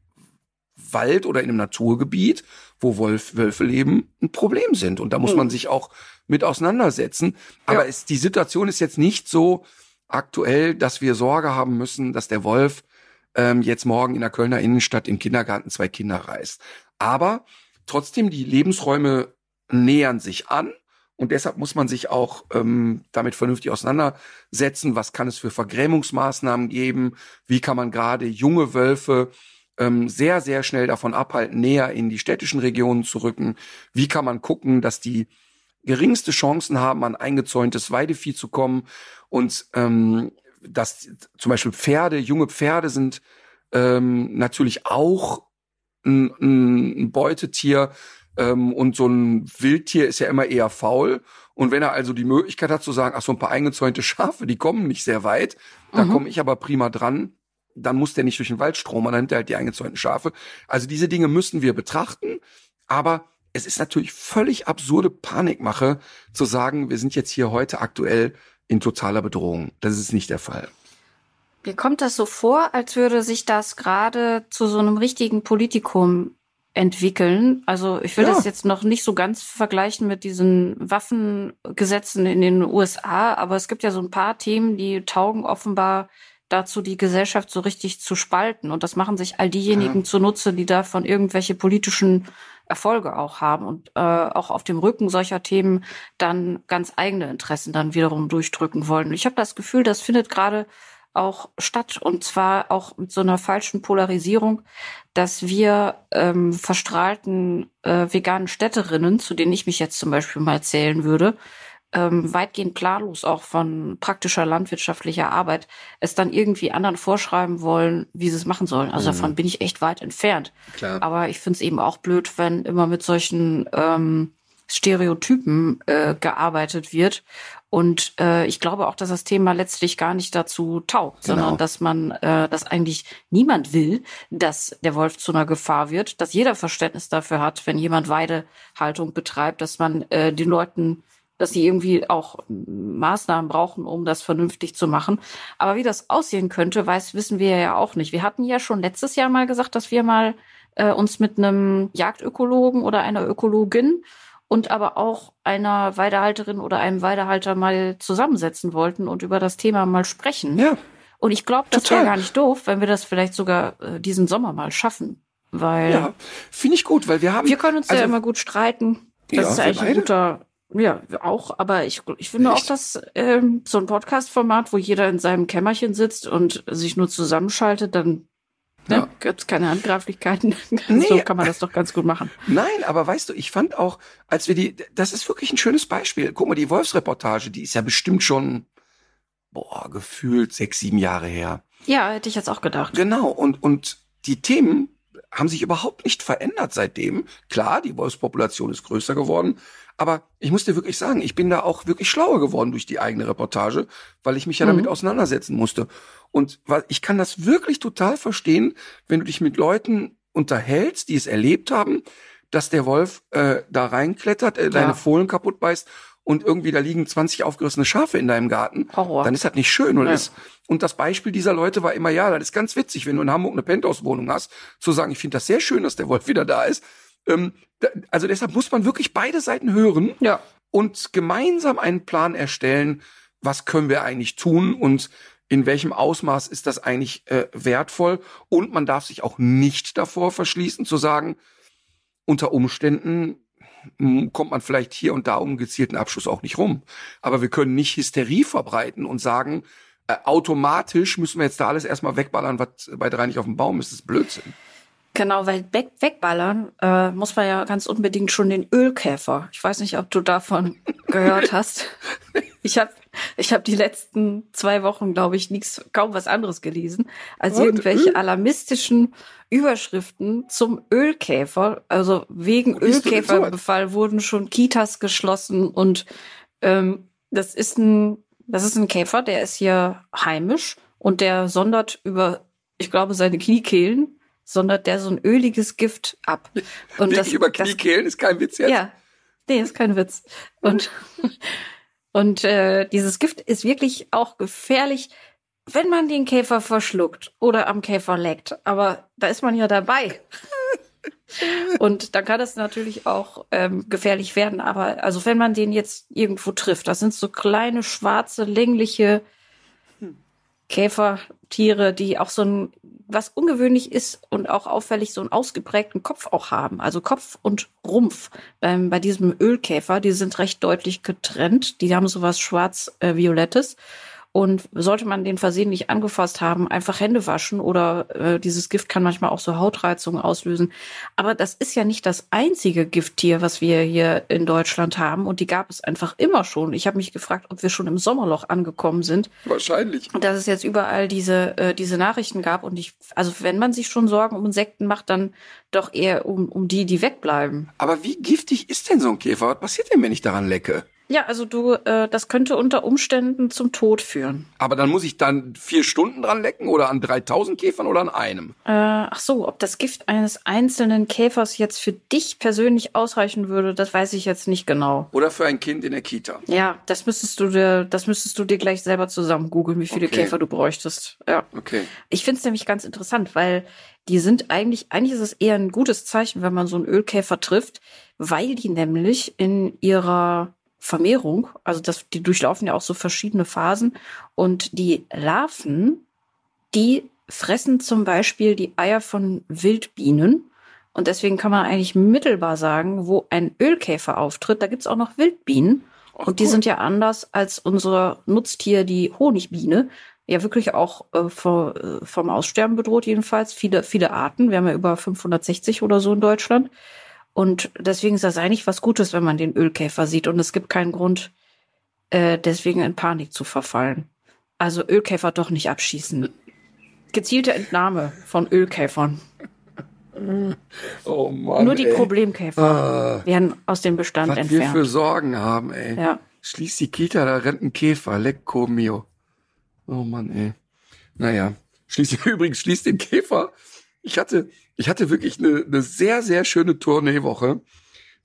Wald oder in einem Naturgebiet, wo Wolf, Wölfe leben, ein Problem sind. Und da muss man hm. sich auch mit auseinandersetzen. Aber ja. es, die Situation ist jetzt nicht so aktuell, dass wir Sorge haben müssen, dass der Wolf ähm, jetzt morgen in der Kölner Innenstadt im Kindergarten zwei Kinder reißt. Aber trotzdem, die Lebensräume nähern sich an. Und deshalb muss man sich auch ähm, damit vernünftig auseinandersetzen. Was kann es für Vergrämungsmaßnahmen geben? Wie kann man gerade junge Wölfe ähm, sehr, sehr schnell davon abhalten, näher in die städtischen Regionen zu rücken? Wie kann man gucken, dass die geringste Chancen haben, an eingezäuntes Weidevieh zu kommen? Und ähm, dass zum Beispiel Pferde, junge Pferde sind ähm, natürlich auch ein, ein Beutetier, Ähm, und so ein Wildtier ist ja immer eher faul. Und wenn er also die Möglichkeit hat zu sagen, ach so ein paar eingezäunte Schafe, die kommen nicht sehr weit, da Mhm. komme ich aber prima dran, dann muss der nicht durch den Wald stromern, dann nimmt er halt die eingezäunten Schafe. Also diese Dinge müssen wir betrachten, aber es ist natürlich völlig absurde Panikmache zu sagen, wir sind jetzt hier heute aktuell in totaler Bedrohung. Das ist nicht der Fall. Mir kommt das so vor, als würde sich das gerade zu so einem richtigen Politikum entwickeln. Also ich will Ja. das jetzt noch nicht so ganz vergleichen mit diesen Waffengesetzen in den USA, aber es gibt ja so ein paar Themen, die taugen offenbar dazu, die Gesellschaft so richtig zu spalten. Und das machen sich all diejenigen zunutze, die davon irgendwelche politischen Erfolge auch haben und äh, auch auf dem Rücken solcher Themen dann ganz eigene Interessen dann wiederum durchdrücken wollen. Ich habe das Gefühl, das findet gerade auch statt und zwar auch mit so einer falschen Polarisierung, dass wir ähm, verstrahlten äh, veganen Städterinnen, zu denen ich mich jetzt zum Beispiel mal zählen würde, ähm, weitgehend planlos auch von praktischer landwirtschaftlicher Arbeit, es dann irgendwie anderen vorschreiben wollen, wie sie es machen sollen. Also Mhm. davon bin ich echt weit entfernt. Klar. Aber ich finde es eben auch blöd, wenn immer mit solchen ähm, Stereotypen äh, gearbeitet wird. Und äh, ich glaube auch, dass das Thema letztlich gar nicht dazu taugt, Genau. sondern dass man, äh, dass eigentlich niemand will, dass der Wolf zu einer Gefahr wird, dass jeder Verständnis dafür hat, wenn jemand Weidehaltung betreibt, dass man äh, den Leuten dass sie irgendwie auch Maßnahmen brauchen, um das vernünftig zu machen. Aber wie das aussehen könnte, weiß, wissen wir ja auch nicht. Wir hatten ja schon letztes Jahr mal gesagt, dass wir mal äh, uns mit einem Jagdökologen oder einer Ökologin und aber auch einer Weidehalterin oder einem Weidehalter mal zusammensetzen wollten und über das Thema mal sprechen. Ja, Und ich glaube, das wäre gar nicht doof, wenn wir das vielleicht sogar äh, diesen Sommer mal schaffen. Weil ja. Finde ich gut, weil wir haben. wir können uns also, ja immer gut streiten. Das Ja, ist eigentlich ein guter, ja, auch, aber ich, ich finde Echt? auch, dass ähm, so ein Podcast-Format, wo jeder in seinem Kämmerchen sitzt und sich nur zusammenschaltet, dann ne, Ja. gibt's keine Handgreiflichkeiten. Nee. so kann man das doch ganz gut machen. Nein, aber weißt du, ich fand auch, als wir die, das ist wirklich ein schönes Beispiel. Guck mal, die Wolfsreportage, die ist ja bestimmt schon, boah, gefühlt sechs, sieben Jahre her. Ja, hätte ich jetzt auch gedacht. Genau, und, und die Themen haben sich überhaupt nicht verändert seitdem. Klar, die Wolfspopulation ist größer geworden, aber ich muss dir wirklich sagen, ich bin da auch wirklich schlauer geworden durch die eigene Reportage, weil ich mich ja Mhm. damit auseinandersetzen musste. Und weil ich kann das wirklich total verstehen, wenn du dich mit Leuten unterhältst, die es erlebt haben, dass der Wolf äh, da reinklettert, äh, deine Ja. Fohlen kaputt beißt und irgendwie da liegen 20 aufgerissene Schafe in deinem Garten. Horror. Dann ist das nicht schön. Und, Ja. ist, und das Beispiel dieser Leute war immer, ja, das ist ganz witzig, wenn du in Hamburg eine Penthouse-Wohnung hast, zu sagen, ich finde das sehr schön, dass der Wolf wieder da ist. Ähm, also deshalb muss man wirklich beide Seiten hören Ja. und gemeinsam einen Plan erstellen, was können wir eigentlich tun und in welchem Ausmaß ist das eigentlich äh, wertvoll. Und man darf sich auch nicht davor verschließen, zu sagen, unter Umständen m, kommt man vielleicht hier und da um gezielten Abschuss auch nicht rum. Aber wir können nicht Hysterie verbreiten und sagen, äh, automatisch müssen wir jetzt da alles erstmal wegballern, was bei drei nicht auf dem Baum ist. Das ist Blödsinn. Genau, weil weg, wegballern äh, muss man ja ganz unbedingt schon den Ölkäfer. Ich weiß nicht, ob du davon gehört hast. Ich habe ich hab die letzten zwei Wochen, glaube ich, nichts, kaum was anderes gelesen, als Was? irgendwelche alarmistischen Überschriften zum Ölkäfer. Also wegen Ölkäferbefall wurden schon Kitas geschlossen und ähm, das ist ein, das ist ein Käfer, der ist hier heimisch und der sondert über, ich glaube, seine Kniekehlen sondert der so ein öliges Gift ab. Und Wirklich über Kniekehlen ist kein Witz jetzt. ja, nee, ist kein Witz. Und, und äh, dieses Gift ist wirklich auch gefährlich, wenn man den Käfer verschluckt oder am Käfer leckt. Aber da ist man ja dabei. Und dann kann es natürlich auch ähm, gefährlich werden. Aber also wenn man den jetzt irgendwo trifft, das sind so kleine, schwarze, längliche Käfertiere, die auch so ein, was ungewöhnlich ist und auch auffällig, so einen ausgeprägten Kopf auch haben. Also Kopf und Rumpf beim, bei diesem Ölkäfer, die sind recht deutlich getrennt. Die haben sowas schwarz-violettes. Und sollte man den versehentlich angefasst haben, einfach Hände waschen oder äh, dieses Gift kann manchmal auch so Hautreizungen auslösen. Aber das ist ja nicht das einzige Gifttier, was wir hier in Deutschland haben. Und die gab es einfach immer schon. Ich habe mich gefragt, ob wir schon im Sommerloch angekommen sind. Wahrscheinlich. Und dass es jetzt überall diese, äh, diese Nachrichten gab. Und ich, also wenn man sich schon Sorgen um Insekten macht, dann doch eher um, um die, die wegbleiben. Aber wie giftig ist denn so ein Käfer? Was passiert denn, wenn ich daran lecke? Ja, also du, äh, das könnte unter Umständen zum Tod führen. Aber dann muss ich dann vier Stunden dran lecken oder an 3000 Käfern oder an einem? Äh, ach so, ob das Gift eines einzelnen Käfers jetzt für dich persönlich ausreichen würde, das weiß ich jetzt nicht genau. Oder für ein Kind in der Kita? Ja, das müsstest du dir, das müsstest du dir gleich selber zusammen googeln, wie viele Okay. Käfer du bräuchtest. Ja. Okay. Ich finde es nämlich ganz interessant, weil die sind eigentlich, eigentlich ist es eher ein gutes Zeichen, wenn man so einen Ölkäfer trifft, weil die nämlich in ihrer Vermehrung, also das, die durchlaufen ja auch so verschiedene Phasen und die Larven, die fressen zum Beispiel die Eier von Wildbienen und deswegen kann man eigentlich mittelbar sagen, wo ein Ölkäfer auftritt, da gibt's auch noch Wildbienen Ach, und die cool. sind ja anders als unser Nutztier, die Honigbiene. Ja, wirklich auch äh, vor, äh, vom Aussterben bedroht, jedenfalls. Viele, viele Arten. Wir haben ja über 560 oder so in Deutschland. Und deswegen ist das eigentlich was Gutes, wenn man den Ölkäfer sieht. Und es gibt keinen Grund, äh, deswegen in Panik zu verfallen. Also Ölkäfer doch nicht abschießen. Gezielte Entnahme von Ölkäfern. Oh Mann. Nur die ey. Problemkäfer Ah, werden aus dem Bestand was wir entfernt. für Sorgen haben, ey. Ja. Schließ die Kita, da rennt ein Käfer. Lecco mio. Oh Mann, ey. Naja. Schließ, übrigens, schließ den Käfer. Ich hatte, ich hatte wirklich eine, eine sehr, sehr schöne Tourneewoche.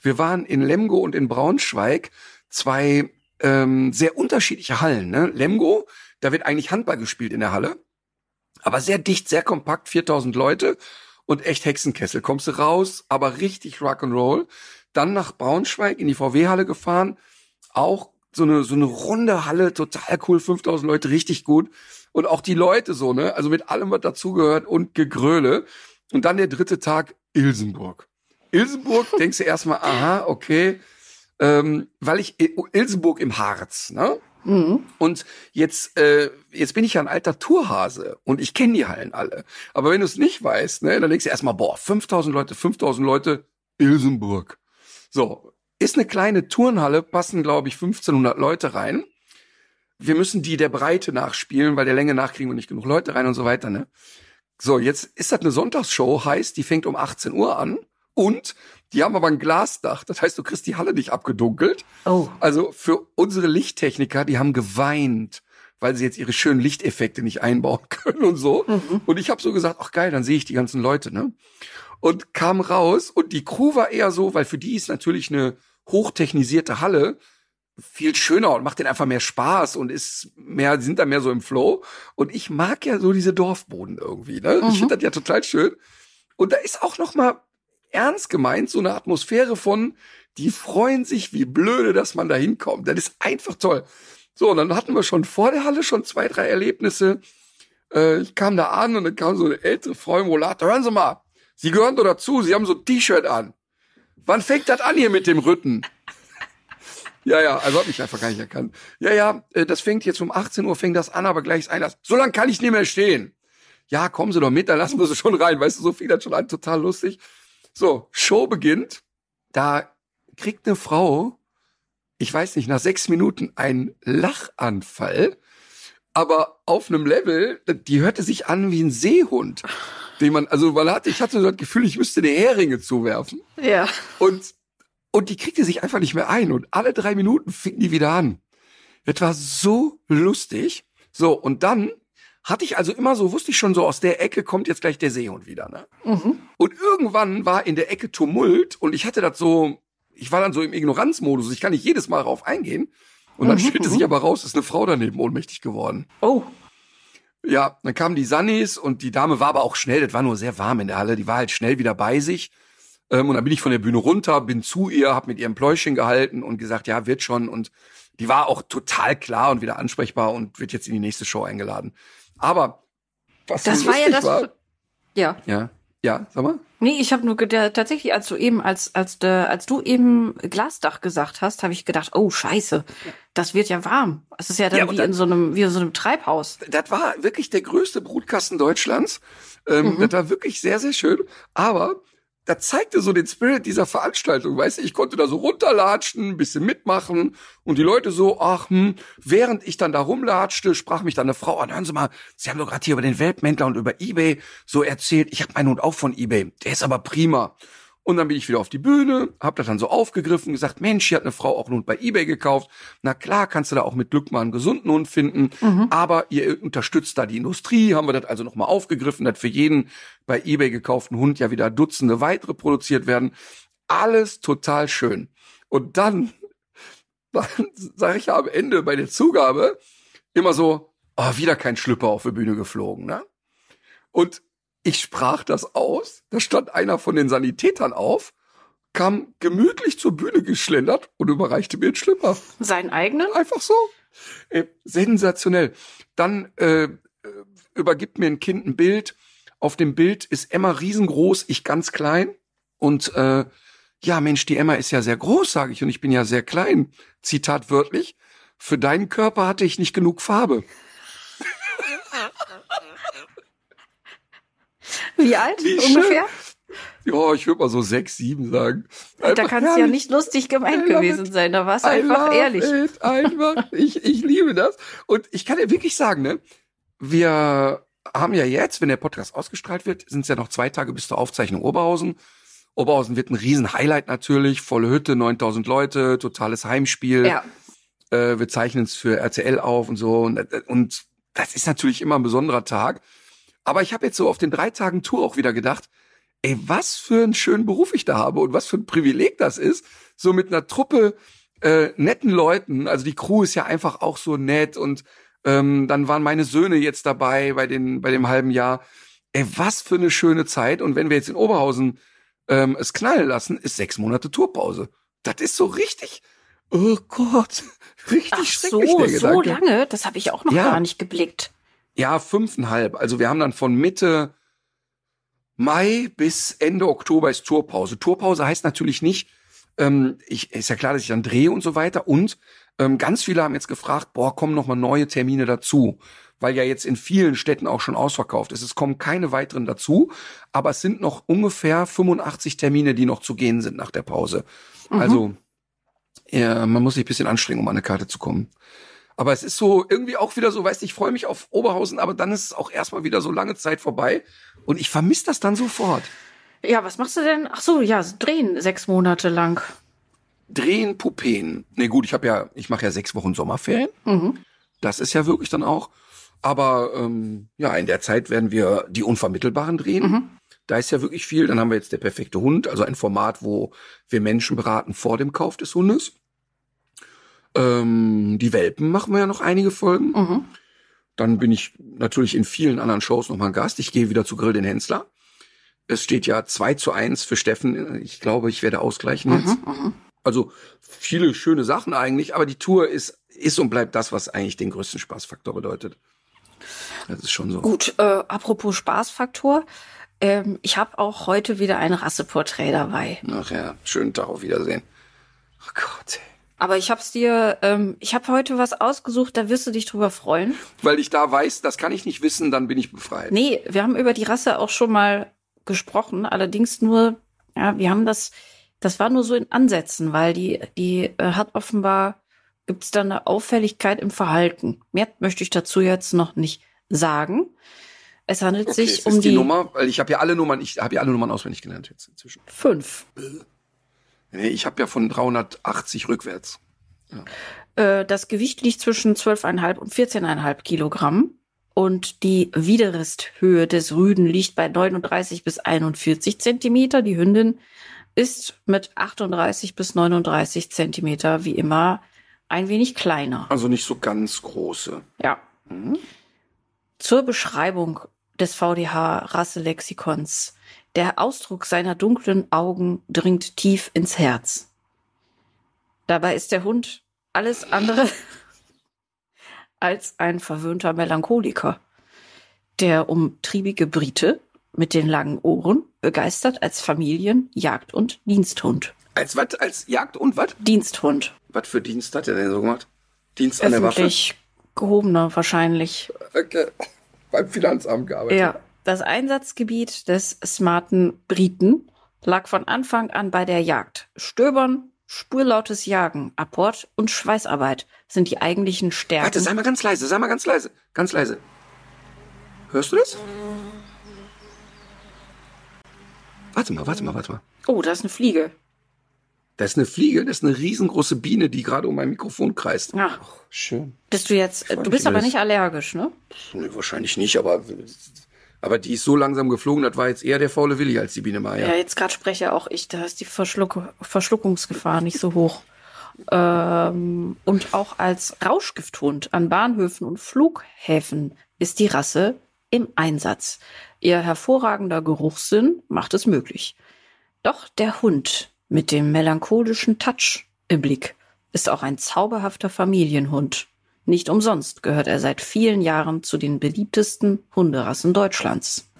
Wir waren in Lemgo und in Braunschweig. Zwei ähm, sehr unterschiedliche Hallen. Ne? Lemgo, da wird eigentlich Handball gespielt in der Halle. Aber sehr dicht, sehr kompakt, 4000 Leute und echt Hexenkessel. Kommst du raus, aber richtig Rock'n'Roll. Dann nach Braunschweig in die VW-Halle gefahren. Auch so eine, so eine runde Halle, total cool, 5000 Leute, richtig gut. Und auch die Leute so, ne? Also mit allem, was dazugehört und Gegröle. Und dann der dritte Tag, Ilsenburg. Ilsenburg, denkst du erstmal, aha, okay. Ähm, weil ich, Ilsenburg im Harz, ne? Mhm. Und jetzt, äh, jetzt bin ich ja ein alter Tourhase und ich kenne die Hallen alle. Aber wenn du es nicht weißt, ne, dann denkst du erstmal, boah, 5000 Leute, 5000 Leute, Ilsenburg. So, ist eine kleine Turnhalle, passen, glaube ich, 1500 Leute rein. Wir müssen die der Breite nachspielen, weil der Länge nach kriegen wir nicht genug Leute rein und so weiter, ne? So, jetzt ist das eine Sonntagsshow, heißt, die fängt um 18 Uhr an und die haben aber ein Glasdach. Das heißt, du kriegst die Halle nicht abgedunkelt. Oh. Also für unsere Lichttechniker, die haben geweint, weil sie jetzt ihre schönen Lichteffekte nicht einbauen können und so. Und ich habe so gesagt, ach geil, dann sehe ich die ganzen Leute, ne? Und kam raus und die Crew war eher so, weil für die ist natürlich eine hochtechnisierte Halle viel schöner und macht denen einfach mehr Spaß und ist mehr, sind da mehr so im Flow. Und ich mag ja so diese Dorfboden irgendwie, ne? Ich finde das ja total schön. Und da ist auch noch mal ernst gemeint so eine Atmosphäre von, die freuen sich wie blöde, dass man da hinkommt. Das ist einfach toll. So, und dann hatten wir schon vor der Halle schon zwei, drei Erlebnisse. Äh, ich kam da an und dann kam so eine ältere Frau im Rollator. Hören Sie mal, Sie gehören doch dazu, Sie haben so ein T-Shirt an. Wann fängt das an hier mit dem Rütten? Ja, ja, also hat mich einfach gar nicht erkannt. Ja, ja, äh, das fängt jetzt um 18 Uhr, fängt das an, aber gleich ist Einlass. So lange kann ich nicht mehr stehen. Ja, kommen Sie doch mit, dann lassen wir sie schon rein. Weißt du, so fing das schon an, total lustig. So, Show beginnt. Da kriegt eine Frau, ich weiß nicht, nach sechs Minuten einen Lachanfall, aber auf einem Level, die hörte sich an wie ein Seehund. Den man, also man hatte, ich hatte so das Gefühl, ich müsste der Heringe zuwerfen. Ja. Und, und die kriegte sich einfach nicht mehr ein. Und alle drei Minuten fing die wieder an. Das war so lustig. So, und dann hatte ich also immer so, wusste ich schon so, aus der Ecke kommt jetzt gleich der Seehund wieder. Ne? Mhm. Und irgendwann war in der Ecke Tumult und ich hatte das so, ich war dann so im Ignoranzmodus. Ich kann nicht jedes Mal darauf eingehen. Und dann Mhm, stellte sich aber raus, ist eine Frau daneben ohnmächtig geworden. Oh. Ja, dann kamen die Sannis und die Dame war aber auch schnell, das war nur sehr warm in der Halle, die war halt schnell wieder bei sich. Ähm, und dann bin ich von der Bühne runter, bin zu ihr, hab mit ihrem Pläuschen gehalten und gesagt, ja, wird schon. Und die war auch total klar und wieder ansprechbar und wird jetzt in die nächste Show eingeladen. Aber was Das so war ja das. Ja. ja, Ja, sag mal. Nee, ich habe nur gedacht, tatsächlich, als du eben, als, als, de, als du eben Glasdach gesagt hast, habe ich gedacht, oh Scheiße, das wird ja warm. Es ist ja dann Ja, wie dann- in so einem, wie in so einem Treibhaus. Das war wirklich der größte Brutkasten Deutschlands. Ähm, Das war wirklich sehr, sehr schön. Aber das zeigte so den Spirit dieser Veranstaltung. Weißt du, ich konnte da so runterlatschen, ein bisschen mitmachen und die Leute so, ach, hm, während ich dann da rumlatschte, sprach mich dann eine Frau an, hören Sie mal, Sie haben doch gerade hier über den Weltmändler und über Ebay so erzählt. Ich habe meinen Hund auch von Ebay. Der ist aber prima. Und dann bin ich wieder auf die Bühne, hab das dann so aufgegriffen, gesagt, Mensch, hier hat eine Frau auch einen Hund bei eBay gekauft. Na klar, kannst du da auch mit Glück mal einen gesunden Hund finden. Aber ihr unterstützt da die Industrie, haben wir das also nochmal aufgegriffen, dass für jeden bei eBay gekauften Hund ja wieder Dutzende weitere produziert werden. Alles total schön. Und dann, dann sage ich ja am Ende bei der Zugabe immer so, oh, wieder kein Schlüpper auf die Bühne geflogen, ne? Und ich sprach das aus, da stand einer von den Sanitätern auf, kam gemütlich zur Bühne geschlendert und überreichte mir den Schlipper. Seinen eigenen? Einfach so. Äh, sensationell. Dann äh, äh, übergibt mir ein Kind ein Bild. Auf dem Bild ist Emma riesengroß, ich ganz klein. Und äh, ja, Mensch, die Emma ist ja sehr groß, sage ich, und ich bin ja sehr klein. Zitat wörtlich. Für deinen Körper hatte ich nicht genug Farbe. Wie alt Wie schön. ungefähr? Ja, ich würde mal so sechs, sieben sagen. da Einfach kann es ja herrlich. nicht lustig gemeint gewesen it. sein. Da war es I einfach ehrlich. It, einfach. Ich, ich liebe das. Und ich kann dir wirklich sagen, ne, wir haben ja jetzt, wenn der Podcast ausgestrahlt wird, sind es ja noch zwei Tage bis zur Aufzeichnung Oberhausen. Oberhausen wird ein riesen Highlight natürlich, volle Hütte, 9000 Leute, totales Heimspiel. Ja. Äh, wir zeichnen es für RTL auf und so. Und, und das ist natürlich immer ein besonderer Tag. Aber ich habe jetzt so auf den drei Tagen Tour auch wieder gedacht, ey, was für einen schönen Beruf ich da habe und was für ein Privileg das ist, so mit einer Truppe äh, netten Leuten. Also die Crew ist ja einfach auch so nett und ähm, dann waren meine Söhne jetzt dabei bei den bei dem halben Jahr. Ey, was für eine schöne Zeit. Und wenn wir jetzt in Oberhausen ähm, es knallen lassen, ist sechs Monate Tourpause. Das ist so richtig. Oh Gott, richtig Ach schrecklich so, so lange? Das habe ich auch noch Ja. gar nicht geblickt. Ja, fünfeinhalb. Also wir haben dann von Mitte Mai bis Ende Oktober ist Tourpause. Tourpause heißt natürlich nicht, ähm, ich, ist ja klar, dass ich dann drehe und so weiter. Und ähm, ganz viele haben jetzt gefragt, boah, kommen noch mal neue Termine dazu. Weil ja jetzt in vielen Städten auch schon ausverkauft ist. Es kommen keine weiteren dazu, aber es sind noch ungefähr 85 Termine, die noch zu gehen sind nach der Pause. Also ja, man muss sich ein bisschen anstrengen, um an eine Karte zu kommen. Aber es ist so irgendwie auch wieder so, weißt du, ich freue mich auf Oberhausen, aber dann ist es auch erstmal wieder so lange Zeit vorbei und ich vermisse das dann sofort. Ja, was machst du denn? Ach so, ja, drehen sechs Monate lang. Drehen, Pupeen. Nee, gut, ich habe ja, ich mache ja sechs Wochen Sommerferien. Mhm. Das ist ja wirklich dann auch. Aber ähm, ja, in der Zeit werden wir die Unvermittelbaren drehen. Mhm. Da ist ja wirklich viel. Dann haben wir jetzt der perfekte Hund, also ein Format, wo wir Menschen beraten vor dem Kauf des Hundes. Ähm, die Welpen machen wir ja noch einige Folgen. Mhm. Dann bin ich natürlich in vielen anderen Shows nochmal Gast. Ich gehe wieder zu Grill den Hensler. Es steht ja 2 zu 1 für Steffen. Ich glaube, ich werde ausgleichen jetzt. Mhm. Also viele schöne Sachen eigentlich, aber die Tour ist, ist und bleibt das, was eigentlich den größten Spaßfaktor bedeutet. Das ist schon so. Gut, äh, apropos Spaßfaktor. Ähm, ich habe auch heute wieder ein Rasseporträt dabei. Ach ja, schönen Tag, auf Wiedersehen. Oh Gott. ey. Aber ich hab's dir, ähm, ich habe heute was ausgesucht, da wirst du dich drüber freuen. Weil ich da weiß, das kann ich nicht wissen, dann bin ich befreit. Nee, wir haben über die Rasse auch schon mal gesprochen, allerdings nur, ja, wir haben das, das war nur so in Ansätzen, weil die, die äh, hat offenbar, gibt's da eine Auffälligkeit im Verhalten. Mehr möchte ich dazu jetzt noch nicht sagen. Es handelt Okay, sich es um ist die, die, Nummer, weil ich habe ja alle Nummern, ich habe ja alle Nummern auswendig gelernt jetzt inzwischen. fünf. Nee, ich habe ja von 380 rückwärts. Äh, das Gewicht liegt zwischen 12,5 und 14,5 Kilogramm. Und die Widerristhöhe des Rüden liegt bei 39 bis 41 Zentimeter. Die Hündin ist mit 38 bis 39 Zentimeter wie immer ein wenig kleiner. Also nicht so ganz große. Ja. Zur Beschreibung des VDH-Rasselexikons. Der Ausdruck seiner dunklen Augen dringt tief ins Herz. Dabei ist der Hund alles andere als ein verwöhnter Melancholiker. Der umtriebige Brite mit den langen Ohren begeistert als Familien-, Jagd- und Diensthund. Als was? Als Jagd und was? Diensthund. Was für Dienst hat er denn so gemacht? Dienst an der Waffe? Öffentlich gehobener wahrscheinlich. Okay. Beim Finanzamt gearbeitet. Ja. Das Einsatzgebiet des smarten Briten lag von Anfang an bei der Jagd. Stöbern, spurlautes Jagen, Apport und Schweißarbeit sind die eigentlichen Stärken. Warte, sei mal ganz leise, sei mal ganz leise. Ganz leise. Hörst du das? Warte mal, warte mal, warte mal. oh, da ist eine Fliege. Da ist eine Fliege, das ist eine riesengroße Biene, die gerade um mein Mikrofon kreist. Ja. Schön. Bist du jetzt, du bist aber nicht allergisch, ne? Nee, wahrscheinlich nicht, aber, aber die ist so langsam geflogen, das war jetzt eher der faule Willi als die Biene Maya. Ja, jetzt gerade spreche auch ich, da ist die Verschluck Verschluckungsgefahr nicht so hoch. Ähm, und auch als Rauschgifthund an Bahnhöfen und Flughäfen ist die Rasse im Einsatz. Ihr hervorragender Geruchssinn macht es möglich. Doch der Hund mit dem melancholischen Touch im Blick ist auch ein zauberhafter Familienhund. Nicht umsonst gehört er seit vielen Jahren zu den beliebtesten Hunderassen Deutschlands.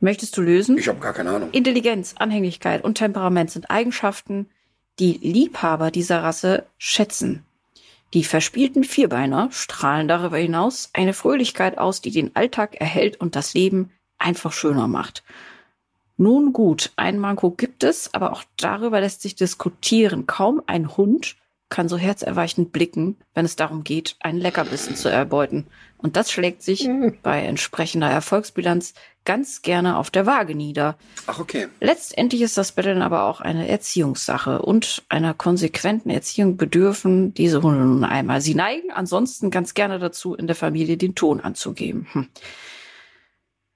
Möchtest du lösen? Ich habe gar keine Ahnung. Intelligenz, Anhänglichkeit und Temperament sind Eigenschaften, die Liebhaber dieser Rasse schätzen. Die verspielten Vierbeiner strahlen darüber hinaus eine Fröhlichkeit aus, die den Alltag erhält und das Leben einfach schöner macht. Nun gut, ein Manko gibt es, aber auch darüber lässt sich diskutieren. Kaum ein Hund kann so herzerweichend blicken, wenn es darum geht, einen Leckerbissen zu erbeuten. Und das schlägt sich bei entsprechender Erfolgsbilanz ganz gerne auf der Waage nieder. Ach, okay. Letztendlich ist das Betteln aber auch eine Erziehungssache und einer konsequenten Erziehung bedürfen diese Hunde nun einmal. Sie neigen ansonsten ganz gerne dazu, in der Familie den Ton anzugeben. Hm.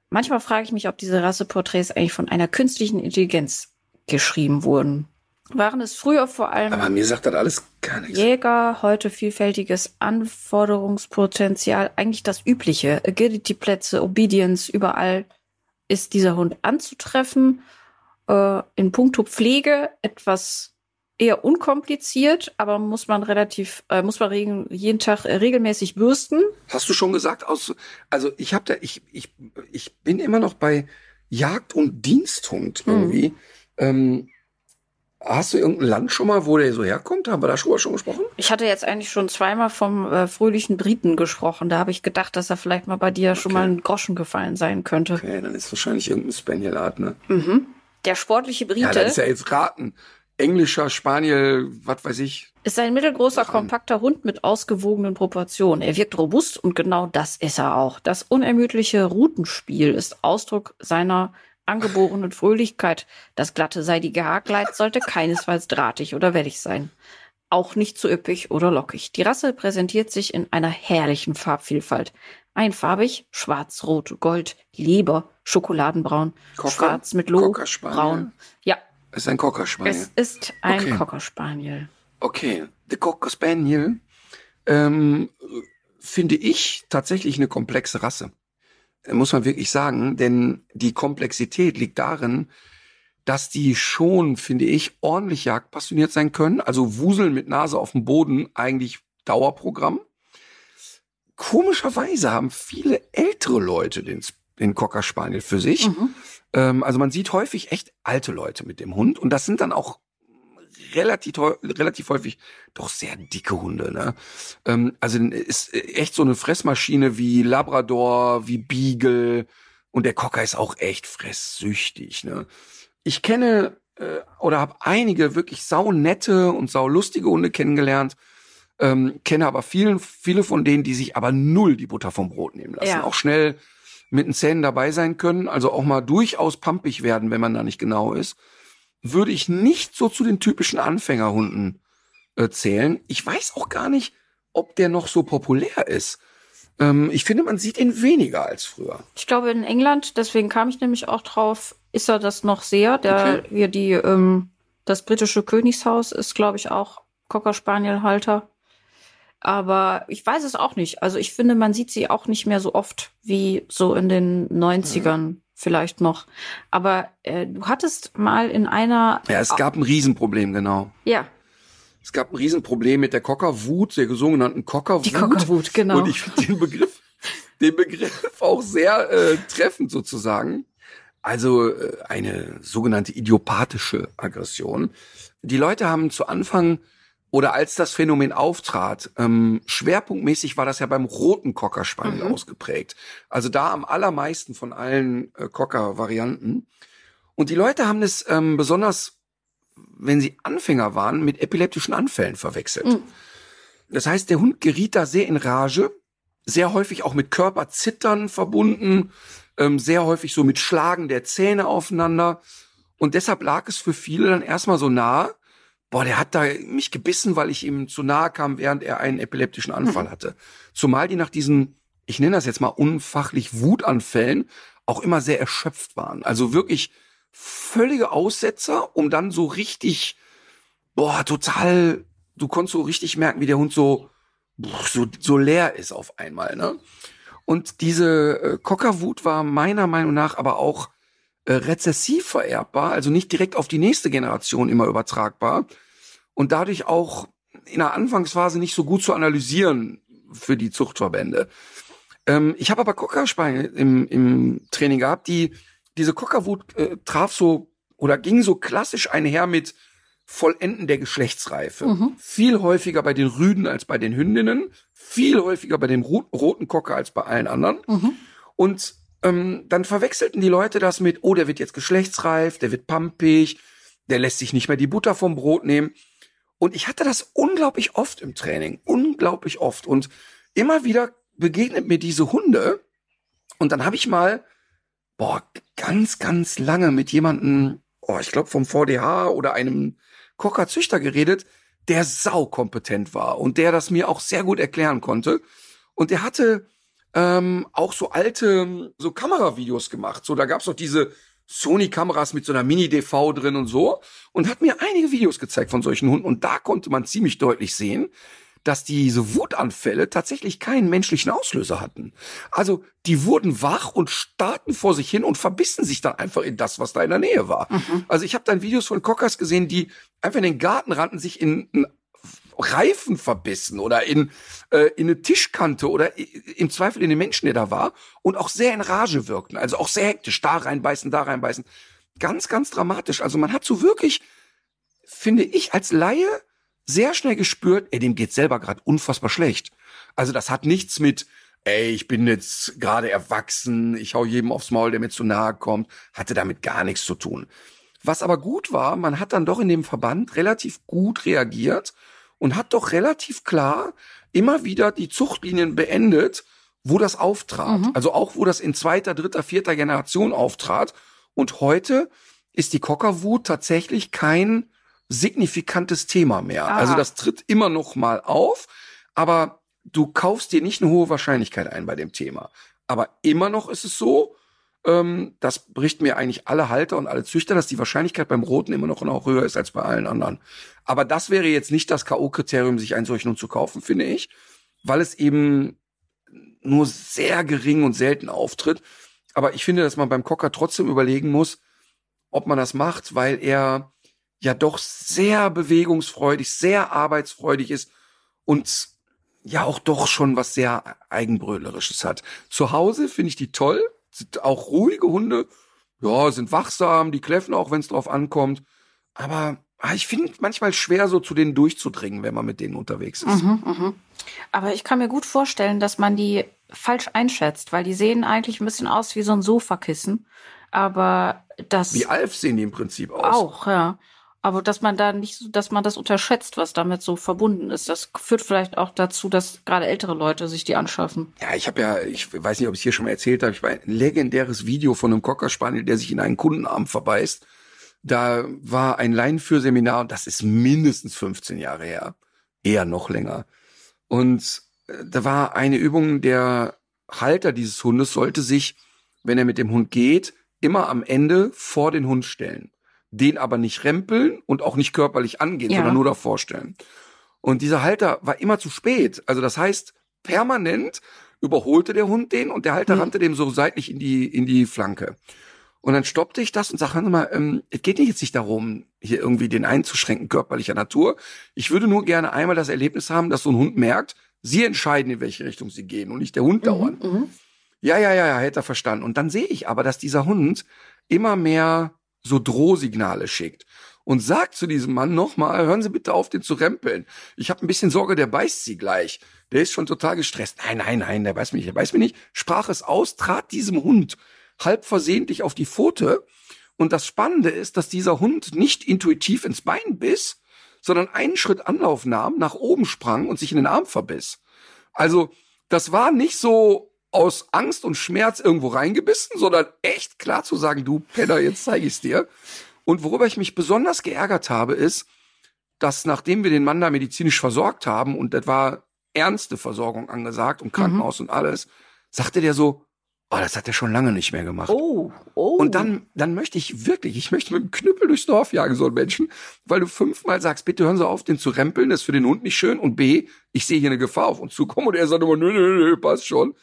Manchmal frage ich mich, ob diese Rasseporträts eigentlich von einer künstlichen Intelligenz geschrieben wurden. Waren es früher vor allem Aber mir sagt das alles gar nichts. Jäger, heute vielfältiges Anforderungspotenzial, eigentlich das Übliche. Agility-Plätze, Obedience, überall ist dieser Hund anzutreffen. Äh, in puncto Pflege etwas eher unkompliziert, aber muss man relativ, äh, muss man jeden Tag äh, regelmäßig bürsten. Hast du schon gesagt, aus, also ich habe da, ich, ich, ich bin immer noch bei Jagd- und Diensthund Hm. irgendwie. Ähm, hast du irgendein Land schon mal, wo der so herkommt? Haben wir da schon mal schon gesprochen? Ich hatte jetzt eigentlich schon zweimal vom äh, fröhlichen Briten gesprochen. Da habe ich gedacht, dass er vielleicht mal bei dir schon Okay. mal ein Groschen gefallen sein könnte. Okay, dann ist wahrscheinlich irgendein Spaniel-Art, ne? Mhm. Der sportliche Brite. Ja, das ist ja jetzt raten. Englischer, Spaniel, was weiß ich. ist ein mittelgroßer, Ach, kompakter Hund mit ausgewogenen Proportionen. Er wirkt robust und genau das ist er auch. Das unermüdliche Rutenspiel ist Ausdruck seiner angeborenen Fröhlichkeit. Das glatte, seidige Haarkleid sollte keinesfalls drahtig oder wellig sein. Auch nicht zu üppig oder lockig. Die Rasse präsentiert sich in einer herrlichen Farbvielfalt. Einfarbig, schwarz, rot, gold, Leber, schokoladenbraun, Cocker? schwarz mit Loh, braun. Ja, Es ist ein Cocker es ist ein Okay. Cocker Spaniel. Okay, The Cocker Spaniel ähm, finde ich tatsächlich eine komplexe Rasse. Muss man wirklich sagen, denn die Komplexität liegt darin, dass die schon, finde ich, ordentlich jagdpassioniert sein können. Also Wuseln mit Nase auf dem Boden, eigentlich Dauerprogramm. Komischerweise haben viele ältere Leute den, den Cocker Spaniel für sich. Mhm. Ähm, also man sieht häufig echt alte Leute mit dem Hund und das sind dann auch relativ, relativ häufig doch sehr dicke Hunde. Ne? Ähm, also ist echt so eine Fressmaschine wie Labrador, wie Beagle und der Cocker ist auch echt fresssüchtig. Ne? Ich kenne äh, oder habe einige wirklich saunette und saulustige Hunde kennengelernt. Ähm, kenne aber vielen, viele von denen, die sich aber null die Butter vom Brot nehmen lassen. Ja. Auch schnell mit den Zähnen dabei sein können, also auch mal durchaus pampig werden, wenn man da nicht genau ist, würde ich nicht so zu den typischen Anfängerhunden äh, zählen. Ich weiß auch gar nicht, ob der noch so populär ist. Ähm, ich finde, man sieht ihn weniger als früher. Ich glaube in England, deswegen kam ich nämlich auch drauf, ist er das noch sehr. Der hier die ähm, das britische Königshaus ist, glaube ich, auch Cocker Spaniel Halter. Aber ich weiß es auch nicht. Also ich finde, man sieht sie auch nicht mehr so oft wie so in den 90ern vielleicht noch. Aber äh, du hattest mal in einer Ja, es gab ein Riesenproblem, genau. ja, Es gab ein Riesenproblem mit der Cockerwut, der sogenannten Cockerwut. die Cockerwut, genau. Und ich finde den Begriff, den Begriff auch sehr äh, treffend sozusagen. Also äh, eine sogenannte idiopathische Aggression. Die Leute haben zu Anfang oder als das Phänomen auftrat, ähm, schwerpunktmäßig war das ja beim roten Cocker Spaniel mhm. ausgeprägt. Also da am allermeisten von allen äh, Cocker Varianten. Und die Leute haben es ähm, besonders, wenn sie Anfänger waren, mit epileptischen Anfällen verwechselt. Mhm. Das heißt, der Hund geriet da sehr in Rage, sehr häufig auch mit Körperzittern verbunden, ähm, sehr häufig so mit Schlagen der Zähne aufeinander. Und deshalb lag es für viele dann erstmal so nah, boah, der hat da mich gebissen, weil ich ihm zu nahe kam, während er einen epileptischen Anfall mhm. hatte. Zumal die nach diesen, ich nenne das jetzt mal unfachlich Wutanfällen, auch immer sehr erschöpft waren. Also wirklich völlige Aussetzer, um dann so richtig, boah, total, du konntest so richtig merken, wie der Hund so, so, so leer ist auf einmal, ne? Und diese äh, Cockerwut war meiner Meinung nach aber auch äh, rezessiv vererbbar, also nicht direkt auf die nächste Generation immer übertragbar und dadurch auch in der Anfangsphase nicht so gut zu analysieren für die Zuchtverbände. Ähm, ich habe aber Cockerspaniel im, im Training gehabt, die diese Cockerwut äh, traf so oder ging so klassisch einher mit Vollenden der Geschlechtsreife. Mhm. Viel häufiger bei den Rüden als bei den Hündinnen, viel häufiger bei dem roten Cocker als bei allen anderen. Mhm. Und ähm, dann verwechselten die Leute das mit, oh, der wird jetzt geschlechtsreif, der wird pampig, der lässt sich nicht mehr die Butter vom Brot nehmen. Und ich hatte das unglaublich oft im Training, unglaublich oft. Und immer wieder begegnet mir diese Hunde. Und dann habe ich mal, boah, ganz, ganz lange mit jemandem, oh, ich glaube vom VDH oder einem Cocker-Züchter geredet, der saukompetent war und der das mir auch sehr gut erklären konnte. Und der hatte ähm, auch so alte so Kameravideos gemacht. So, da gab's doch diese Sony-Kameras mit so einer Mini-DV drin und so und hat mir einige Videos gezeigt von solchen Hunden und da konnte man ziemlich deutlich sehen, dass diese Wutanfälle tatsächlich keinen menschlichen Auslöser hatten. Also die wurden wach und starrten vor sich hin und verbissen sich dann einfach in das, was da in der Nähe war. Mhm. Also ich habe dann Videos von Cockers gesehen, die einfach in den Garten rannten, sich in einen Reifen verbissen oder in, äh, in eine Tischkante oder im Zweifel in den Menschen, der da war und auch sehr in Rage wirkten. Also auch sehr hektisch, da reinbeißen, da reinbeißen. Ganz, ganz dramatisch. Also man hat so wirklich, finde ich, als Laie sehr schnell gespürt, ey, dem geht's selber gerade unfassbar schlecht. Also das hat nichts mit, ey, ich bin jetzt gerade erwachsen, ich hau jedem aufs Maul, der mir zu nahe kommt, hatte damit gar nichts zu tun. Was aber gut war, man hat dann doch in dem Verband relativ gut reagiert und hat doch relativ klar immer wieder die Zuchtlinien beendet, wo das auftrat. Mhm. Also auch, wo das in zweiter, dritter, vierter Generation auftrat. Und heute ist die Cockerwut tatsächlich kein signifikantes Thema mehr. Aha. Also das tritt immer noch mal auf, aber du kaufst dir nicht eine hohe Wahrscheinlichkeit ein bei dem Thema. Aber immer noch ist es so, ähm, das bricht mir eigentlich alle Halter und alle Züchter, dass die Wahrscheinlichkeit beim Roten immer noch, noch höher ist als bei allen anderen. Aber das wäre jetzt nicht das K.O.-Kriterium, sich einen solchen Hund zu kaufen, finde ich, weil es eben nur sehr gering und selten auftritt. Aber ich finde, dass man beim Cocker trotzdem überlegen muss, ob man das macht, weil er ja doch sehr bewegungsfreudig, sehr arbeitsfreudig ist und ja auch doch schon was sehr eigenbrötlerisches hat. Zu Hause finde ich die toll, sind auch ruhige Hunde, ja, sind wachsam, die kläffen auch, wenn es drauf ankommt, aber ah, ich finde manchmal schwer so zu denen durchzudringen, wenn man mit denen unterwegs ist. Mhm, mh. Aber ich kann mir gut vorstellen, dass man die falsch einschätzt, weil die sehen eigentlich ein bisschen aus wie so ein Sofakissen, aber das Wie Alf sehen die im Prinzip aus. Auch, ja. Aber dass man da nicht, so, dass man das unterschätzt, was damit so verbunden ist, das führt vielleicht auch dazu, dass gerade ältere Leute sich die anschaffen. Ja, ich habe ja, ich weiß nicht, ob ich es hier schon mal erzählt habe, ich war ein legendäres Video von einem Cocker Spaniel, der sich in einen Kundenarm verbeißt. Da war ein Leinenführseminar und das ist mindestens 15 Jahre her, eher noch länger. Und äh, da war eine Übung, der Halter dieses Hundes sollte sich, wenn er mit dem Hund geht, immer am Ende vor den Hund stellen den aber nicht rempeln und auch nicht körperlich angehen, ja. sondern nur davor stellen. Und dieser Halter war immer zu spät. Also das heißt, permanent überholte der Hund den und der Halter mhm. rannte dem so seitlich in die, in die Flanke. Und dann stoppte ich das und sagte, mal, ähm, es geht jetzt nicht darum, hier irgendwie den einzuschränken körperlicher Natur. Ich würde nur gerne einmal das Erlebnis haben, dass so ein Hund merkt, sie entscheiden, in welche Richtung sie gehen und nicht der Hund mhm, dauernd. Mhm. Ja, ja, ja, ja, hätte er verstanden. Und dann sehe ich aber, dass dieser Hund immer mehr so Drohsignale schickt und sagt zu diesem Mann nochmal, hören Sie bitte auf, den zu rempeln. Ich habe ein bisschen Sorge, der beißt Sie gleich. Der ist schon total gestresst. Nein, nein, nein, der beißt mich nicht, der beißt mich nicht. Sprach es aus, trat diesem Hund halb versehentlich auf die Pfote. Und das Spannende ist, dass dieser Hund nicht intuitiv ins Bein biss, sondern einen Schritt Anlauf nahm, nach oben sprang und sich in den Arm verbiss. Also, das war nicht so aus Angst und Schmerz irgendwo reingebissen, sondern echt klar zu sagen, du Penner, jetzt zeige ich's dir. Und worüber ich mich besonders geärgert habe, ist, dass nachdem wir den Mann da medizinisch versorgt haben und das war ernste Versorgung angesagt und Krankenhaus mhm. und alles, sagte der so, oh, das hat er schon lange nicht mehr gemacht. Oh, oh. Und dann, dann möchte ich wirklich, ich möchte mit dem Knüppel durchs Dorf jagen, so einen Menschen, weil du fünfmal sagst, bitte hören Sie auf, den zu rempeln, das ist für den Hund nicht schön und B, ich sehe hier eine Gefahr auf uns zukommen und er sagt immer, nö, nö, nö, passt schon.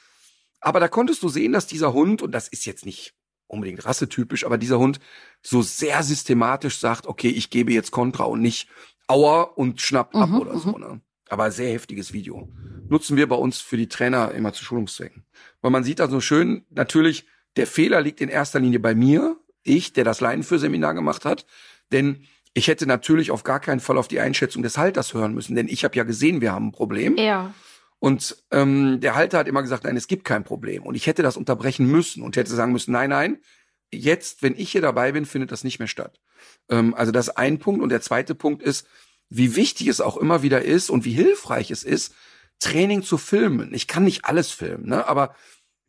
Aber da konntest du sehen, dass dieser Hund, und das ist jetzt nicht unbedingt rassetypisch, aber dieser Hund so sehr systematisch sagt, okay, ich gebe jetzt Kontra und nicht Aua und schnappt ab mhm, oder so. Mhm. Ne? Aber sehr heftiges Video. Nutzen wir bei uns für die Trainer immer zu Schulungszwecken. Weil man sieht da so schön, natürlich, der Fehler liegt in erster Linie bei mir, ich, der das Leinenführseminar gemacht hat. Denn ich hätte natürlich auf gar keinen Fall auf die Einschätzung des Halters hören müssen, denn ich habe ja gesehen, wir haben ein Problem. Ja. Und ähm, der Halter hat immer gesagt, nein, es gibt kein Problem. Und ich hätte das unterbrechen müssen und hätte sagen müssen, nein, nein, jetzt, wenn ich hier dabei bin, findet das nicht mehr statt. Ähm, also das ist ein Punkt. Und der zweite Punkt ist, wie wichtig es auch immer wieder ist und wie hilfreich es ist, Training zu filmen. Ich kann nicht alles filmen, ne? aber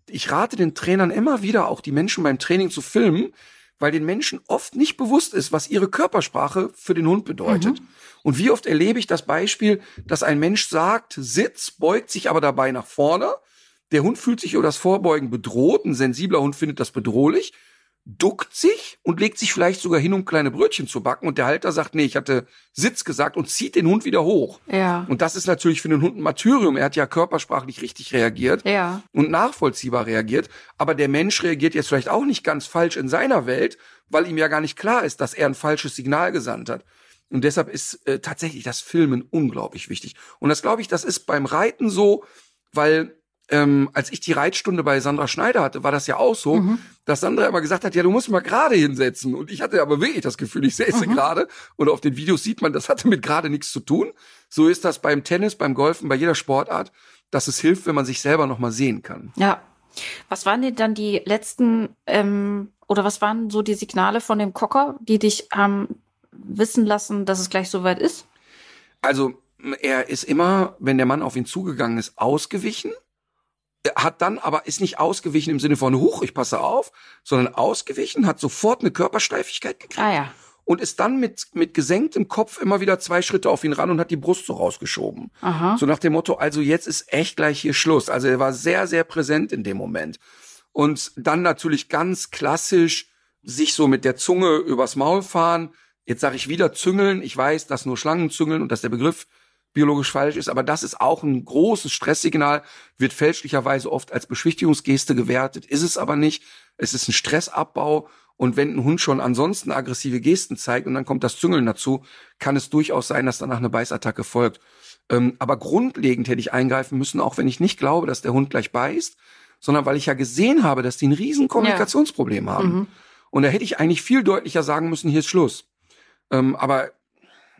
ich rate den Trainern immer wieder, auch die Menschen beim Training zu filmen, weil den Menschen oft nicht bewusst ist, was ihre Körpersprache für den Hund bedeutet. Mhm. Und wie oft erlebe ich das Beispiel, dass ein Mensch sagt, Sitz, beugt sich aber dabei nach vorne. Der Hund fühlt sich über das Vorbeugen bedroht. Ein sensibler Hund findet das bedrohlich, duckt sich und legt sich vielleicht sogar hin, um kleine Brötchen zu backen. Und der Halter sagt, nee, ich hatte Sitz gesagt und zieht den Hund wieder hoch. Ja. Und das ist natürlich für den Hund ein Martyrium. Er hat ja körpersprachlich richtig reagiert ja. und nachvollziehbar reagiert. Aber der Mensch reagiert jetzt vielleicht auch nicht ganz falsch in seiner Welt, weil ihm ja gar nicht klar ist, dass er ein falsches Signal gesandt hat. Und deshalb ist äh, tatsächlich das Filmen unglaublich wichtig. Und das glaube ich, das ist beim Reiten so, weil ähm, als ich die Reitstunde bei Sandra Schneider hatte, war das ja auch so, mhm. dass Sandra immer gesagt hat, ja, du musst mal gerade hinsetzen. Und ich hatte aber wirklich das Gefühl, ich säße mhm. gerade. Und auf den Videos sieht man, das hatte mit gerade nichts zu tun. So ist das beim Tennis, beim Golfen, bei jeder Sportart, dass es hilft, wenn man sich selber noch mal sehen kann. Ja. Was waren denn dann die letzten ähm, oder was waren so die Signale von dem Cocker, die dich haben wissen lassen, dass es gleich soweit ist? Also er ist immer, wenn der Mann auf ihn zugegangen ist, ausgewichen, hat dann aber ist nicht ausgewichen im Sinne von Huch, ich passe auf, sondern ausgewichen, hat sofort eine Körpersteifigkeit gekriegt. Ah, ja. Und ist dann mit, mit gesenktem Kopf immer wieder zwei Schritte auf ihn ran und hat die Brust so rausgeschoben. Aha. So nach dem Motto, also jetzt ist echt gleich hier Schluss. Also er war sehr, sehr präsent in dem Moment. Und dann natürlich ganz klassisch sich so mit der Zunge übers Maul fahren, Jetzt sage ich wieder züngeln. Ich weiß, dass nur Schlangen züngeln und dass der Begriff biologisch falsch ist, aber das ist auch ein großes Stresssignal, wird fälschlicherweise oft als Beschwichtigungsgeste gewertet, ist es aber nicht. Es ist ein Stressabbau und wenn ein Hund schon ansonsten aggressive Gesten zeigt und dann kommt das Züngeln dazu, kann es durchaus sein, dass danach eine Beißattacke folgt. Ähm, aber grundlegend hätte ich eingreifen müssen, auch wenn ich nicht glaube, dass der Hund gleich beißt, sondern weil ich ja gesehen habe, dass die ein riesen Kommunikationsproblem ja. haben. Mhm. Und da hätte ich eigentlich viel deutlicher sagen müssen, hier ist Schluss. Ähm, aber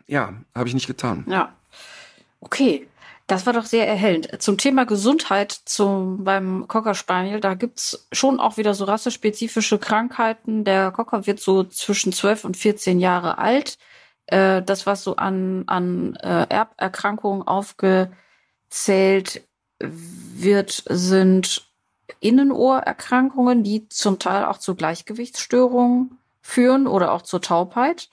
ja, habe ich nicht getan. Ja. Okay. Das war doch sehr erhellend. Zum Thema Gesundheit zum, beim Cocker Spaniel, da gibt's schon auch wieder so rassespezifische Krankheiten. Der Cocker wird so zwischen 12 und 14 Jahre alt. Äh, das, was so an, an äh, Erberkrankungen aufgezählt wird, sind Innenohrerkrankungen, die zum Teil auch zu Gleichgewichtsstörungen führen oder auch zur Taubheit.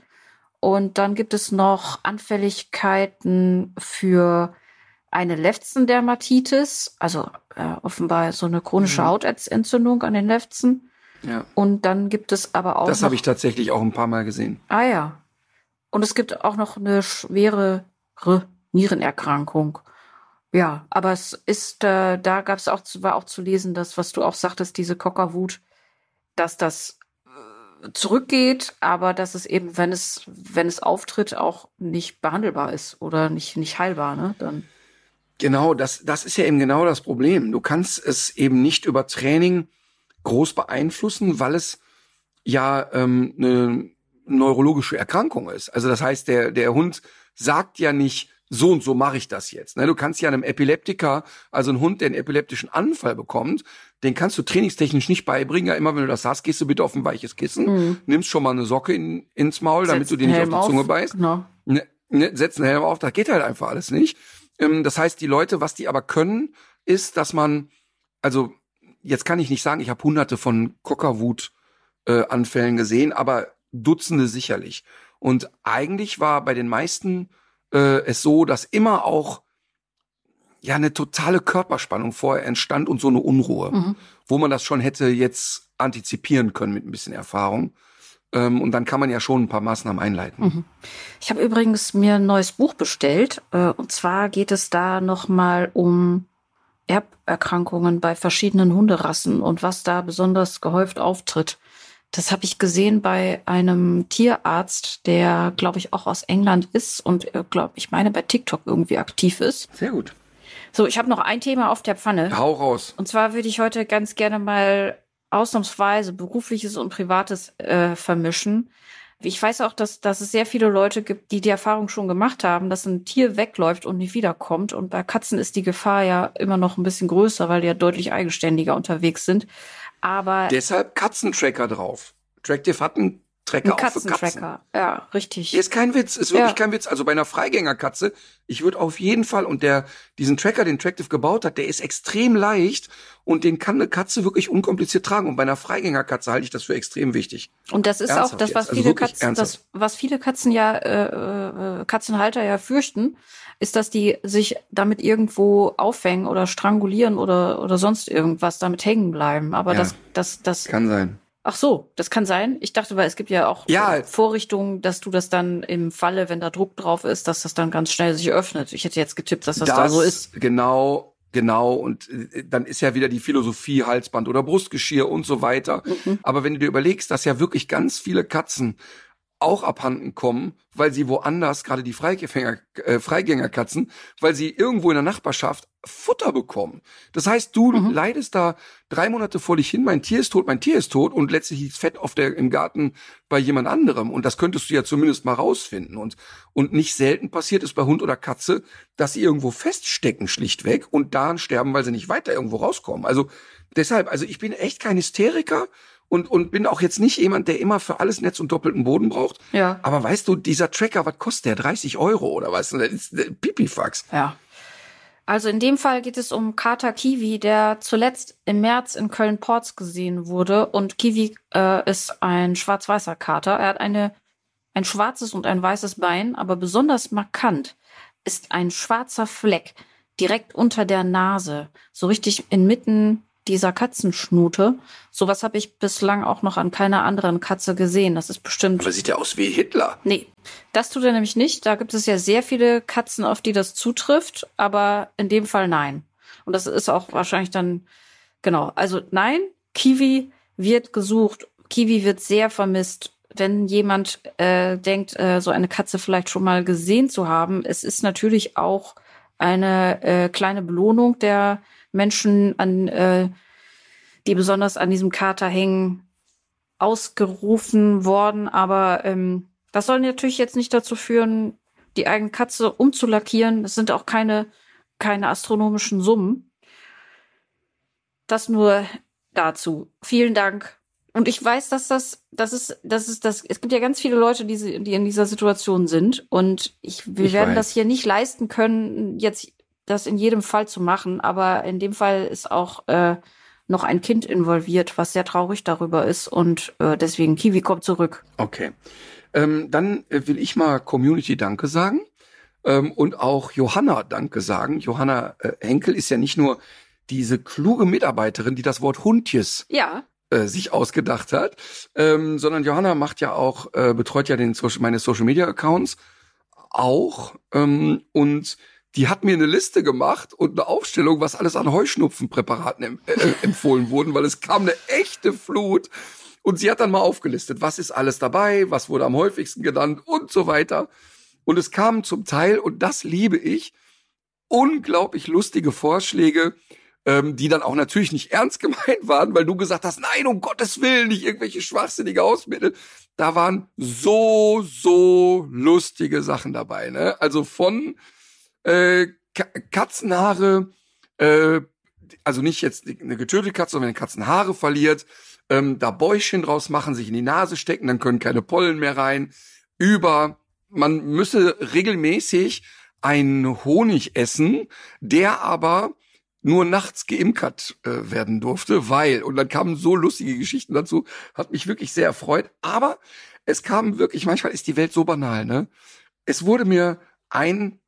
Und dann gibt es noch Anfälligkeiten für eine Lefzendermatitis, also äh, offenbar so eine chronische mhm. Hautentzündung an den Lefzen. Ja. Und dann gibt es aber auch. Das habe ich tatsächlich auch ein paar Mal gesehen. Ah ja. Und es gibt auch noch eine schwere Nierenerkrankung. Ja, aber es ist, äh, da gab es auch, war auch zu lesen, dass, was du auch sagtest, diese Cockerwut, dass das zurückgeht, aber dass es eben, wenn es, wenn es auftritt, auch nicht behandelbar ist oder nicht, nicht heilbar, ne? Dann. Genau, das, das ist ja eben genau das Problem. Du kannst es eben nicht über Training groß beeinflussen, weil es ja ähm, eine neurologische Erkrankung ist. Also das heißt, der, der Hund sagt ja nicht, so und so mache ich das jetzt. Ne? Du kannst ja einem Epileptiker, also ein Hund, der einen epileptischen Anfall bekommt, den kannst du trainingstechnisch nicht beibringen. Ja, immer wenn du das hast, gehst du bitte auf ein weiches Kissen, mhm. nimmst schon mal eine Socke in, ins Maul, damit du dir nicht auf die Zunge auf. beißt. Genau. Ne, ne, setz einen Helm auf, das geht halt einfach alles nicht. Ähm, das heißt, die Leute, was die aber können, ist, dass man, also jetzt kann ich nicht sagen, ich habe hunderte von Cockerwut-Anfällen äh, gesehen, aber Dutzende sicherlich. Und eigentlich war bei den meisten äh, es so, dass immer auch ja eine totale Körperspannung vorher entstand und so eine Unruhe, mhm. wo man das schon hätte jetzt antizipieren können mit ein bisschen Erfahrung. Ähm, und dann kann man ja schon ein paar Maßnahmen einleiten. Mhm. Ich habe übrigens mir ein neues Buch bestellt. Äh, und zwar geht es da nochmal um Erberkrankungen bei verschiedenen Hunderassen und was da besonders gehäuft auftritt. Das habe ich gesehen bei einem Tierarzt, der, glaube ich, auch aus England ist und, äh, glaube ich, meine bei TikTok irgendwie aktiv ist. Sehr gut. So, ich habe noch ein Thema auf der Pfanne. Hau raus. Und zwar würde ich heute ganz gerne mal ausnahmsweise berufliches und privates äh, vermischen. Ich weiß auch, dass, dass es sehr viele Leute gibt, die die Erfahrung schon gemacht haben, dass ein Tier wegläuft und nicht wiederkommt. Und bei Katzen ist die Gefahr ja immer noch ein bisschen größer, weil die ja deutlich eigenständiger unterwegs sind. Aber deshalb Katzentracker drauf. Tractive hat einen Tracker ein für Katzen. Ja, richtig. Ist kein Witz, ist wirklich ja. kein Witz. Also bei einer Freigängerkatze, ich würde auf jeden Fall und der diesen Tracker, den Tractive gebaut hat, der ist extrem leicht und den kann eine Katze wirklich unkompliziert tragen und bei einer Freigängerkatze halte ich das für extrem wichtig. Und das ist ernsthaft auch das, was jetzt. Also viele also Katzen, das, was viele Katzen ja äh, äh, Katzenhalter ja fürchten, ist, dass die sich damit irgendwo aufhängen oder strangulieren oder oder sonst irgendwas damit hängen bleiben. Aber ja, das das das kann sein. Ach so, das kann sein. Ich dachte, weil es gibt ja auch ja. Vorrichtungen, dass du das dann im Falle, wenn da Druck drauf ist, dass das dann ganz schnell sich öffnet. Ich hätte jetzt getippt, dass das, das da so ist. Genau, genau. Und äh, dann ist ja wieder die Philosophie Halsband oder Brustgeschirr und so weiter. Mhm. Aber wenn du dir überlegst, dass ja wirklich ganz viele Katzen auch abhanden kommen, weil sie woanders, gerade die Freigänger, äh, Freigängerkatzen, weil sie irgendwo in der Nachbarschaft Futter bekommen. Das heißt, du mhm. leidest da drei Monate vor dich hin, mein Tier ist tot, mein Tier ist tot und letztlich liegt Fett auf der, im Garten bei jemand anderem. Und das könntest du ja zumindest mal rausfinden. Und, und nicht selten passiert es bei Hund oder Katze, dass sie irgendwo feststecken schlichtweg und daran sterben, weil sie nicht weiter irgendwo rauskommen. Also deshalb, also ich bin echt kein Hysteriker und, und bin auch jetzt nicht jemand, der immer für alles Netz und doppelten Boden braucht. Ja. Aber weißt du, dieser Tracker, was kostet der? 30 Euro oder was? Das ist Pipifax. Ja. Also in dem Fall geht es um Carter Kiwi, der zuletzt im März in Köln-Ports gesehen wurde. Und Kiwi äh, ist ein schwarz-weißer Kater. Er hat eine, ein schwarzes und ein weißes Bein, aber besonders markant ist ein schwarzer Fleck direkt unter der Nase, so richtig inmitten dieser Katzenschnute. Sowas habe ich bislang auch noch an keiner anderen Katze gesehen. Das ist bestimmt. Aber sieht ja aus wie Hitler. Nee, das tut er nämlich nicht. Da gibt es ja sehr viele Katzen, auf die das zutrifft, aber in dem Fall nein. Und das ist auch wahrscheinlich dann, genau. Also nein, Kiwi wird gesucht. Kiwi wird sehr vermisst. Wenn jemand äh, denkt, äh, so eine Katze vielleicht schon mal gesehen zu haben, es ist natürlich auch eine äh, kleine Belohnung der Menschen, an, äh, die besonders an diesem Kater hängen, ausgerufen worden. Aber ähm, das soll natürlich jetzt nicht dazu führen, die eigene Katze umzulackieren. Das sind auch keine, keine astronomischen Summen. Das nur dazu. Vielen Dank. Und ich weiß, dass das, das ist, das ist das, es gibt ja ganz viele Leute, die, die in dieser Situation sind. Und ich, wir ich werden weiß. das hier nicht leisten können, jetzt das in jedem Fall zu machen, aber in dem Fall ist auch äh, noch ein Kind involviert, was sehr traurig darüber ist und äh, deswegen Kiwi kommt zurück. Okay. Ähm, dann äh, will ich mal Community Danke sagen ähm, und auch Johanna Danke sagen. Johanna äh, Henkel ist ja nicht nur diese kluge Mitarbeiterin, die das Wort Huntjes ja. äh, sich ausgedacht hat, ähm, sondern Johanna macht ja auch, äh, betreut ja den Social, meine Social Media Accounts auch ähm, und die hat mir eine Liste gemacht und eine Aufstellung, was alles an Heuschnupfenpräparaten em äh, empfohlen wurden, weil es kam eine echte Flut. Und sie hat dann mal aufgelistet, was ist alles dabei, was wurde am häufigsten genannt und so weiter. Und es kam zum Teil, und das liebe ich, unglaublich lustige Vorschläge, ähm, die dann auch natürlich nicht ernst gemeint waren, weil du gesagt hast, nein, um Gottes Willen, nicht irgendwelche schwachsinnige Hausmittel. Da waren so, so lustige Sachen dabei. Ne? Also von äh, Katzenhaare, äh, also nicht jetzt eine getötete Katze, sondern wenn eine Katzenhaare verliert, ähm, da Bäuchchen draus machen, sich in die Nase stecken, dann können keine Pollen mehr rein. Über, man müsse regelmäßig einen Honig essen, der aber nur nachts geimkert äh, werden durfte, weil, und dann kamen so lustige Geschichten dazu, hat mich wirklich sehr erfreut, aber es kam wirklich, manchmal ist die Welt so banal, ne? Es wurde mir ein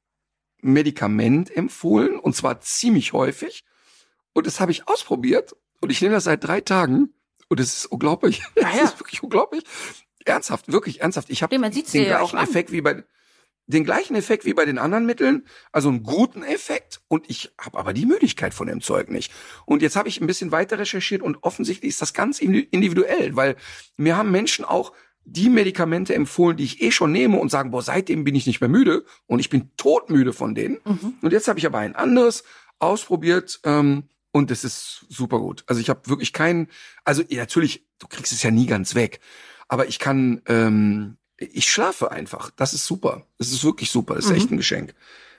Medikament empfohlen, und zwar ziemlich häufig, und das habe ich ausprobiert, und ich nehme das seit drei Tagen, und es ist unglaublich. Ja, ja. Es ist wirklich unglaublich. Ernsthaft, wirklich ernsthaft. Ich habe den ja gleichen an. Effekt wie bei den gleichen Effekt wie bei den anderen Mitteln, also einen guten Effekt und ich habe aber die Müdigkeit von dem Zeug nicht. Und jetzt habe ich ein bisschen weiter recherchiert und offensichtlich ist das ganz indi- individuell, weil mir haben Menschen auch die Medikamente empfohlen, die ich eh schon nehme und sagen, boah, seitdem bin ich nicht mehr müde und ich bin todmüde von denen. Mhm. Und jetzt habe ich aber ein anderes ausprobiert ähm, und es ist super gut. Also ich habe wirklich keinen, also ja, natürlich, du kriegst es ja nie ganz weg, aber ich kann, ähm, ich schlafe einfach. Das ist super. Das ist wirklich super. Das ist Mhm. echt ein Geschenk.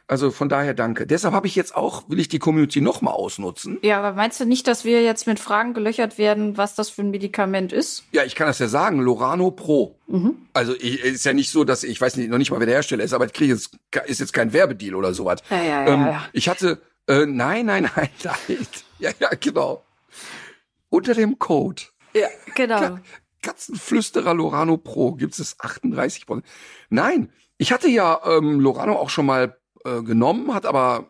Also von daher danke. Deshalb habe ich jetzt auch, will ich die Community noch mal ausnutzen. Ja, aber meinst du nicht, dass wir jetzt mit Fragen gelöchert werden, was das für ein Medikament ist? Ja, ich kann das ja sagen, Lorano Pro. Mhm. Also ich, ist ja nicht so, dass ich weiß nicht, noch nicht mal, wer der Hersteller ist, aber ich kriege jetzt ist jetzt kein Werbedeal oder sowas. Ja, ja, ja, ähm, ja. Ich hatte äh, nein, nein, nein, nein. Ja, ja, genau. Unter dem Code Ja, genau. Katzenflüsterer Lorano Pro gibt es 38 Prozent. Nein, ich hatte ja ähm, Lorano auch schon mal äh, genommen, hat aber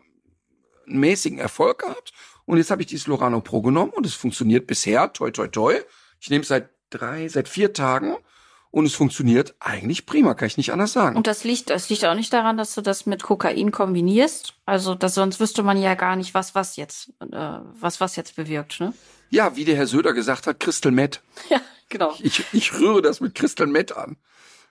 einen mäßigen Erfolg gehabt. Und jetzt habe ich dieses Lorano Pro genommen und es funktioniert bisher, toi toi toi. Ich nehme es seit drei, seit vier Tagen und es funktioniert eigentlich prima, kann ich nicht anders sagen. Und das liegt, das liegt auch nicht daran, dass du das mit Kokain kombinierst. Also, das, sonst wüsste man ja gar nicht, was was jetzt, äh, was was jetzt bewirkt, ne? ja, wie der Herr Söder gesagt hat, Crystal Meth. Ja, genau. Ich, ich rühre das mit Crystal Meth an.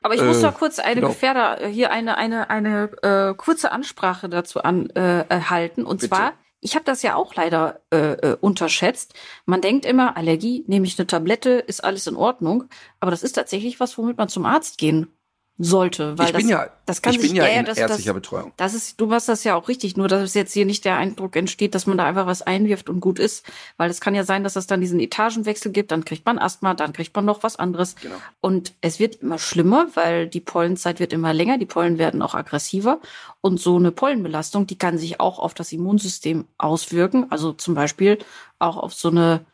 Aber ich muss Äh, noch kurz eine genau. Gefährder, äh, hier eine, eine, eine äh, kurze Ansprache dazu an, äh, erhalten. Und Bitte. zwar, ich habe das ja auch leider äh, äh, unterschätzt. Man denkt immer, Allergie, nehme ich eine Tablette, ist alles in Ordnung. Aber das ist tatsächlich was, womit man zum Arzt gehen sollte. Weil ich das, bin ja, das kann ich sich bin ja ja, in das, ärztlicher das, Betreuung. das ist, du machst das ja auch richtig, nur dass es jetzt hier nicht der Eindruck entsteht, dass man da einfach was einwirft und gut ist, weil es kann ja sein, dass es dann diesen Etagenwechsel gibt, dann kriegt man Asthma, dann kriegt man noch was anderes. Genau. Und es wird immer schlimmer, weil die Pollenzeit wird immer länger, die Pollen werden auch aggressiver und so eine Pollenbelastung, die kann sich auch auf das Immunsystem auswirken, also zum Beispiel auch auf so eine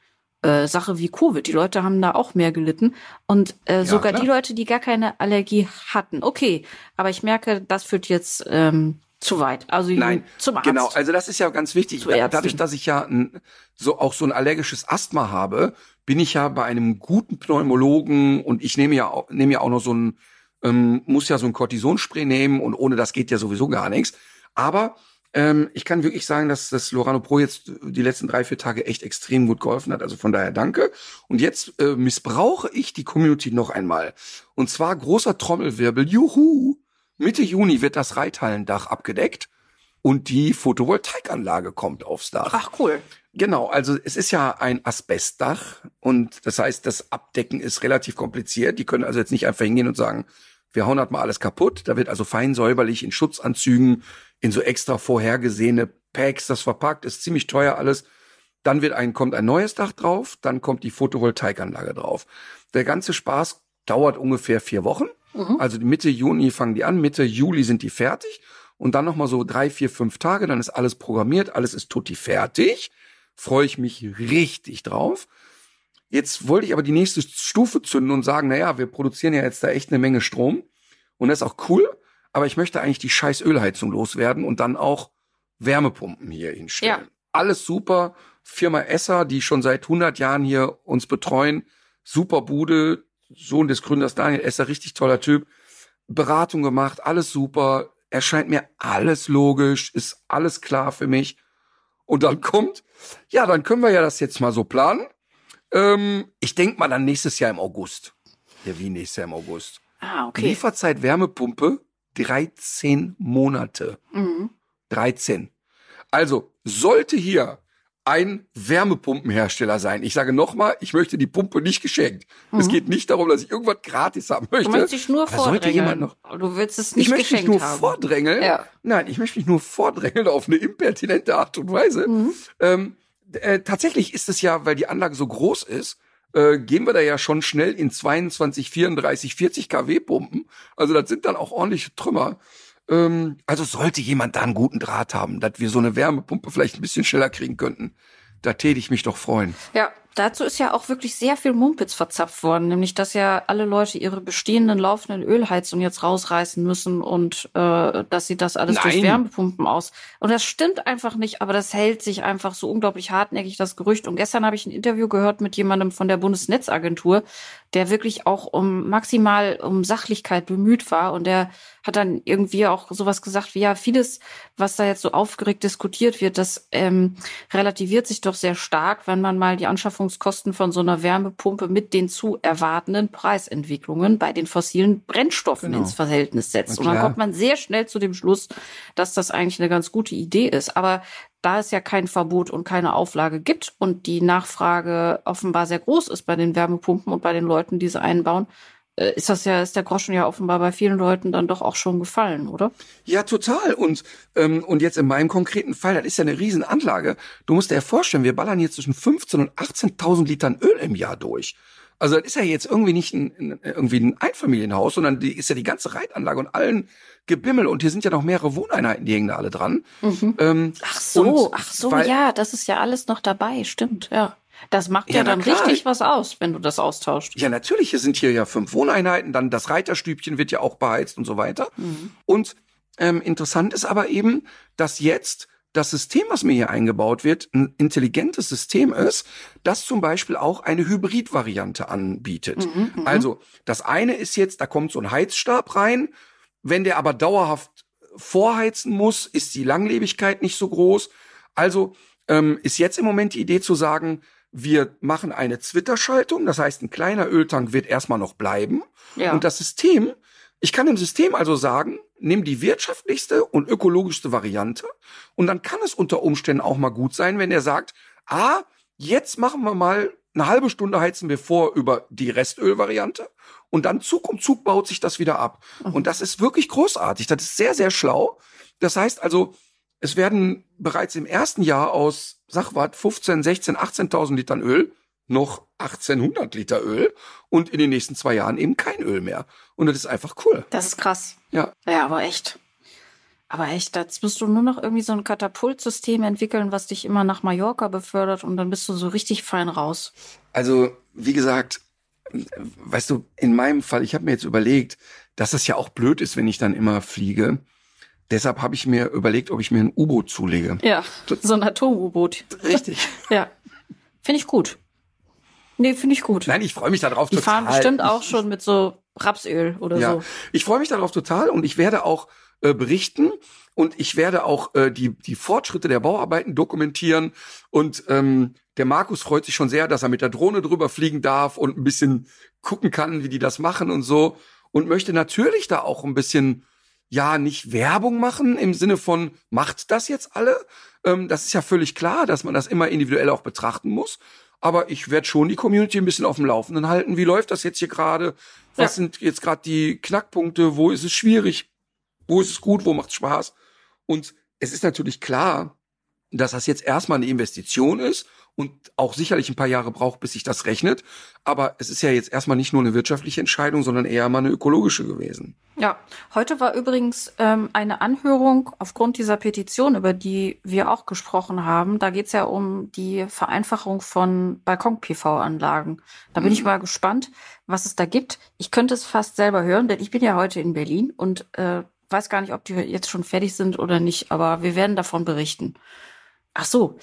äh, Sache wie Covid. Die Leute haben da auch mehr gelitten. Und äh, sogar klar. die Leute, die gar keine Allergie hatten. Okay, aber ich merke, das führt jetzt ähm, zu weit. Also Nein, zum Arzt. Genau, also das ist ja ganz wichtig. Dadurch, dass ich ja ein, so auch so ein allergisches Asthma habe, bin ich ja bei einem guten Pneumologen und ich nehme ja auch, nehme ja auch noch so ein, ähm, muss ja so ein Cortisonspray nehmen und ohne das geht ja sowieso gar nichts. Aber ähm, ich kann wirklich sagen, dass das Lorano Pro jetzt die letzten drei, vier Tage echt extrem gut geholfen hat. Also von daher danke. Und jetzt äh, missbrauche ich die Community noch einmal. Und zwar großer Trommelwirbel. Juhu! Mitte Juni wird das Reithallendach abgedeckt und die Photovoltaikanlage kommt aufs Dach. Ach cool. Genau, also es ist ja ein Asbestdach und das heißt, das Abdecken ist relativ kompliziert. Die können also jetzt nicht einfach hingehen und sagen, wir hauen halt mal alles kaputt. Da wird also fein säuberlich in Schutzanzügen, in so extra vorhergesehene Packs das verpackt, ist ziemlich teuer alles. Dann wird ein, kommt ein neues Dach drauf, dann kommt die Photovoltaikanlage drauf. Der ganze Spaß dauert ungefähr vier Wochen. Mhm. Also Mitte Juni fangen die an, Mitte Juli sind die fertig und dann nochmal so drei, vier, fünf Tage, dann ist alles programmiert, alles ist tutti fertig. Freue ich mich richtig drauf. Jetzt wollte ich aber die nächste Stufe zünden und sagen, naja, wir produzieren ja jetzt da echt eine Menge Strom und das ist auch cool, aber ich möchte eigentlich die scheiß Ölheizung loswerden und dann auch Wärmepumpen hier hinstellen. Ja. Alles super. Firma Esser, die schon seit 100 Jahren hier uns betreuen. Super Bude. Sohn des Gründers Daniel Esser, richtig toller Typ. Beratung gemacht, alles super. Erscheint mir alles logisch, ist alles klar für mich. Und dann kommt, ja, dann können wir ja das jetzt mal so planen. Ähm, ich denk mal dann nächstes Jahr im August. Ja, wie nächstes Jahr im August? Ah, okay. Lieferzeit Wärmepumpe 13 Monate. Mhm. 13. Also, sollte hier ein Wärmepumpenhersteller sein. Ich sage nochmal, ich möchte die Pumpe nicht geschenkt. Mhm. Es geht nicht darum, dass ich irgendwas gratis haben möchte. Du möchtest dich nur vordrängeln. Noch, du willst es nicht Ich möchte mich nur haben. vordrängeln. Ja. Nein, ich möchte mich nur vordrängeln auf eine impertinente Art und Weise. Mhm. Ähm, äh, tatsächlich ist es ja, weil die Anlage so groß ist, äh, gehen wir da ja schon schnell in 22, 34, 40 kW Pumpen. Also das sind dann auch ordentliche Trümmer. Ähm, also sollte jemand da einen guten Draht haben, dass wir so eine Wärmepumpe vielleicht ein bisschen schneller kriegen könnten, da täte ich mich doch freuen. Ja, dazu ist ja auch wirklich sehr viel Mumpitz verzapft worden, nämlich dass ja alle Leute ihre bestehenden laufenden Ölheizungen jetzt rausreißen müssen und äh, dass sie das alles Nein. durch Wärmepumpen aus. Und das stimmt einfach nicht, aber das hält sich einfach so unglaublich hartnäckig, das Gerücht. Und gestern habe ich ein Interview gehört mit jemandem von der Bundesnetzagentur, der wirklich auch um maximal um Sachlichkeit bemüht war und der hat dann irgendwie auch sowas gesagt wie ja vieles, was da jetzt so aufgeregt diskutiert wird, das ähm, relativiert sich doch sehr stark, wenn man mal die Anschaffungskosten von so einer Wärmepumpe mit den zu erwartenden Preisentwicklungen bei den fossilen Brennstoffen genau. ins Verhältnis setzt. Und dann kommt man sehr schnell zu dem Schluss, dass das eigentlich eine ganz gute Idee ist. Aber da es ja kein Verbot und keine Auflage gibt und die Nachfrage offenbar sehr groß ist bei den Wärmepumpen und bei den Leuten, die sie einbauen, ist das ja, ist der Groschen ja offenbar bei vielen Leuten dann doch auch schon gefallen, oder? Ja, total. Und, ähm, und jetzt in meinem konkreten Fall, das ist ja eine Riesenanlage. Du musst dir ja vorstellen, wir ballern jetzt zwischen 15.000 und 18.000 Litern Öl im Jahr durch. Also das ist ja jetzt irgendwie nicht ein, irgendwie ein Einfamilienhaus, sondern die ist ja die ganze Reitanlage und allen Gebimmel. Und hier sind ja noch mehrere Wohneinheiten, die hängen da alle dran. Mhm. Ähm, ach so, ach so, ja, das ist ja alles noch dabei, stimmt, ja. Das macht ja, ja dann richtig was aus, wenn du das austauscht. Ja, natürlich. Es sind hier ja fünf Wohneinheiten, dann das Reiterstübchen wird ja auch beheizt und so weiter. Mhm. Und ähm, interessant ist aber eben, dass jetzt das System, was mir hier eingebaut wird, ein intelligentes System ist, das zum Beispiel auch eine Hybrid-Variante anbietet. Mhm, mhm. also das eine ist jetzt, da kommt so ein Heizstab rein. Wenn der aber dauerhaft vorheizen muss, ist die Langlebigkeit nicht so groß. Also ähm, ist jetzt im Moment die Idee zu sagen, wir machen eine Zwitterschaltung, das heißt, ein kleiner Öltank wird erstmal noch bleiben. Ja. Und das System, ich kann dem System also sagen, nimm die wirtschaftlichste und ökologischste Variante. Und dann kann es unter Umständen auch mal gut sein, wenn er sagt, ah, jetzt machen wir mal eine halbe Stunde heizen wir vor über die Restölvariante und dann Zug um Zug baut sich das wieder ab. Mhm. Und das ist wirklich großartig. Das ist sehr, sehr schlau. Das heißt also, es werden bereits im ersten Jahr aus, sag was, 15, 16, 18.000 Litern Öl noch 1800 Liter Öl und in den nächsten zwei Jahren eben kein Öl mehr. Und das ist einfach cool. Das ist krass. Ja. Ja, aber echt. Aber echt, jetzt musst du nur noch irgendwie so ein Katapultsystem entwickeln, was dich immer nach Mallorca befördert und dann bist du so richtig fein raus. Also, wie gesagt, weißt du, in meinem Fall, ich habe mir jetzt überlegt, dass es ja auch blöd ist, wenn ich dann immer fliege. Deshalb habe ich mir überlegt, ob ich mir ein U-Boot zulege. Ja, so ein Atom-U-Boot. Richtig. ja, finde ich gut. Nee, finde ich gut. Nein, ich freue mich darauf Die total. Die fahren bestimmt auch schon mit so Rapsöl oder ja, so. Ich freue mich darauf total und ich werde auch äh, berichten und ich werde auch äh, die, die Fortschritte der Bauarbeiten dokumentieren. Und ähm, der Markus freut sich schon sehr, dass er mit der Drohne drüber fliegen darf und ein bisschen gucken kann, wie die das machen und so. Und möchte natürlich da auch ein bisschen ja nicht Werbung machen im Sinne von macht das jetzt alle. Ähm, das ist ja völlig klar, dass man das immer individuell auch betrachten muss. Aber ich werde schon die Community ein bisschen auf dem Laufenden halten. Wie läuft das jetzt hier gerade? Was ja. sind jetzt gerade die Knackpunkte? Wo ist es schwierig? Wo ist es gut? Wo macht es Spaß? Und es ist natürlich klar, dass das jetzt erstmal eine Investition ist und auch sicherlich ein paar Jahre braucht, bis sich das rechnet. Aber es ist ja jetzt erstmal nicht nur eine wirtschaftliche Entscheidung, sondern eher mal eine ökologische gewesen. Ja, heute war übrigens ähm, eine Anhörung aufgrund dieser Petition, über die wir auch gesprochen haben. Da geht es ja um die Vereinfachung von Balkon-PV-Anlagen. Da bin mhm. ich mal gespannt, was es da gibt. Ich könnte es fast selber hören, denn ich bin ja heute in Berlin und äh, weiß gar nicht, ob die jetzt schon fertig sind oder nicht, aber wir werden davon berichten. Ach so,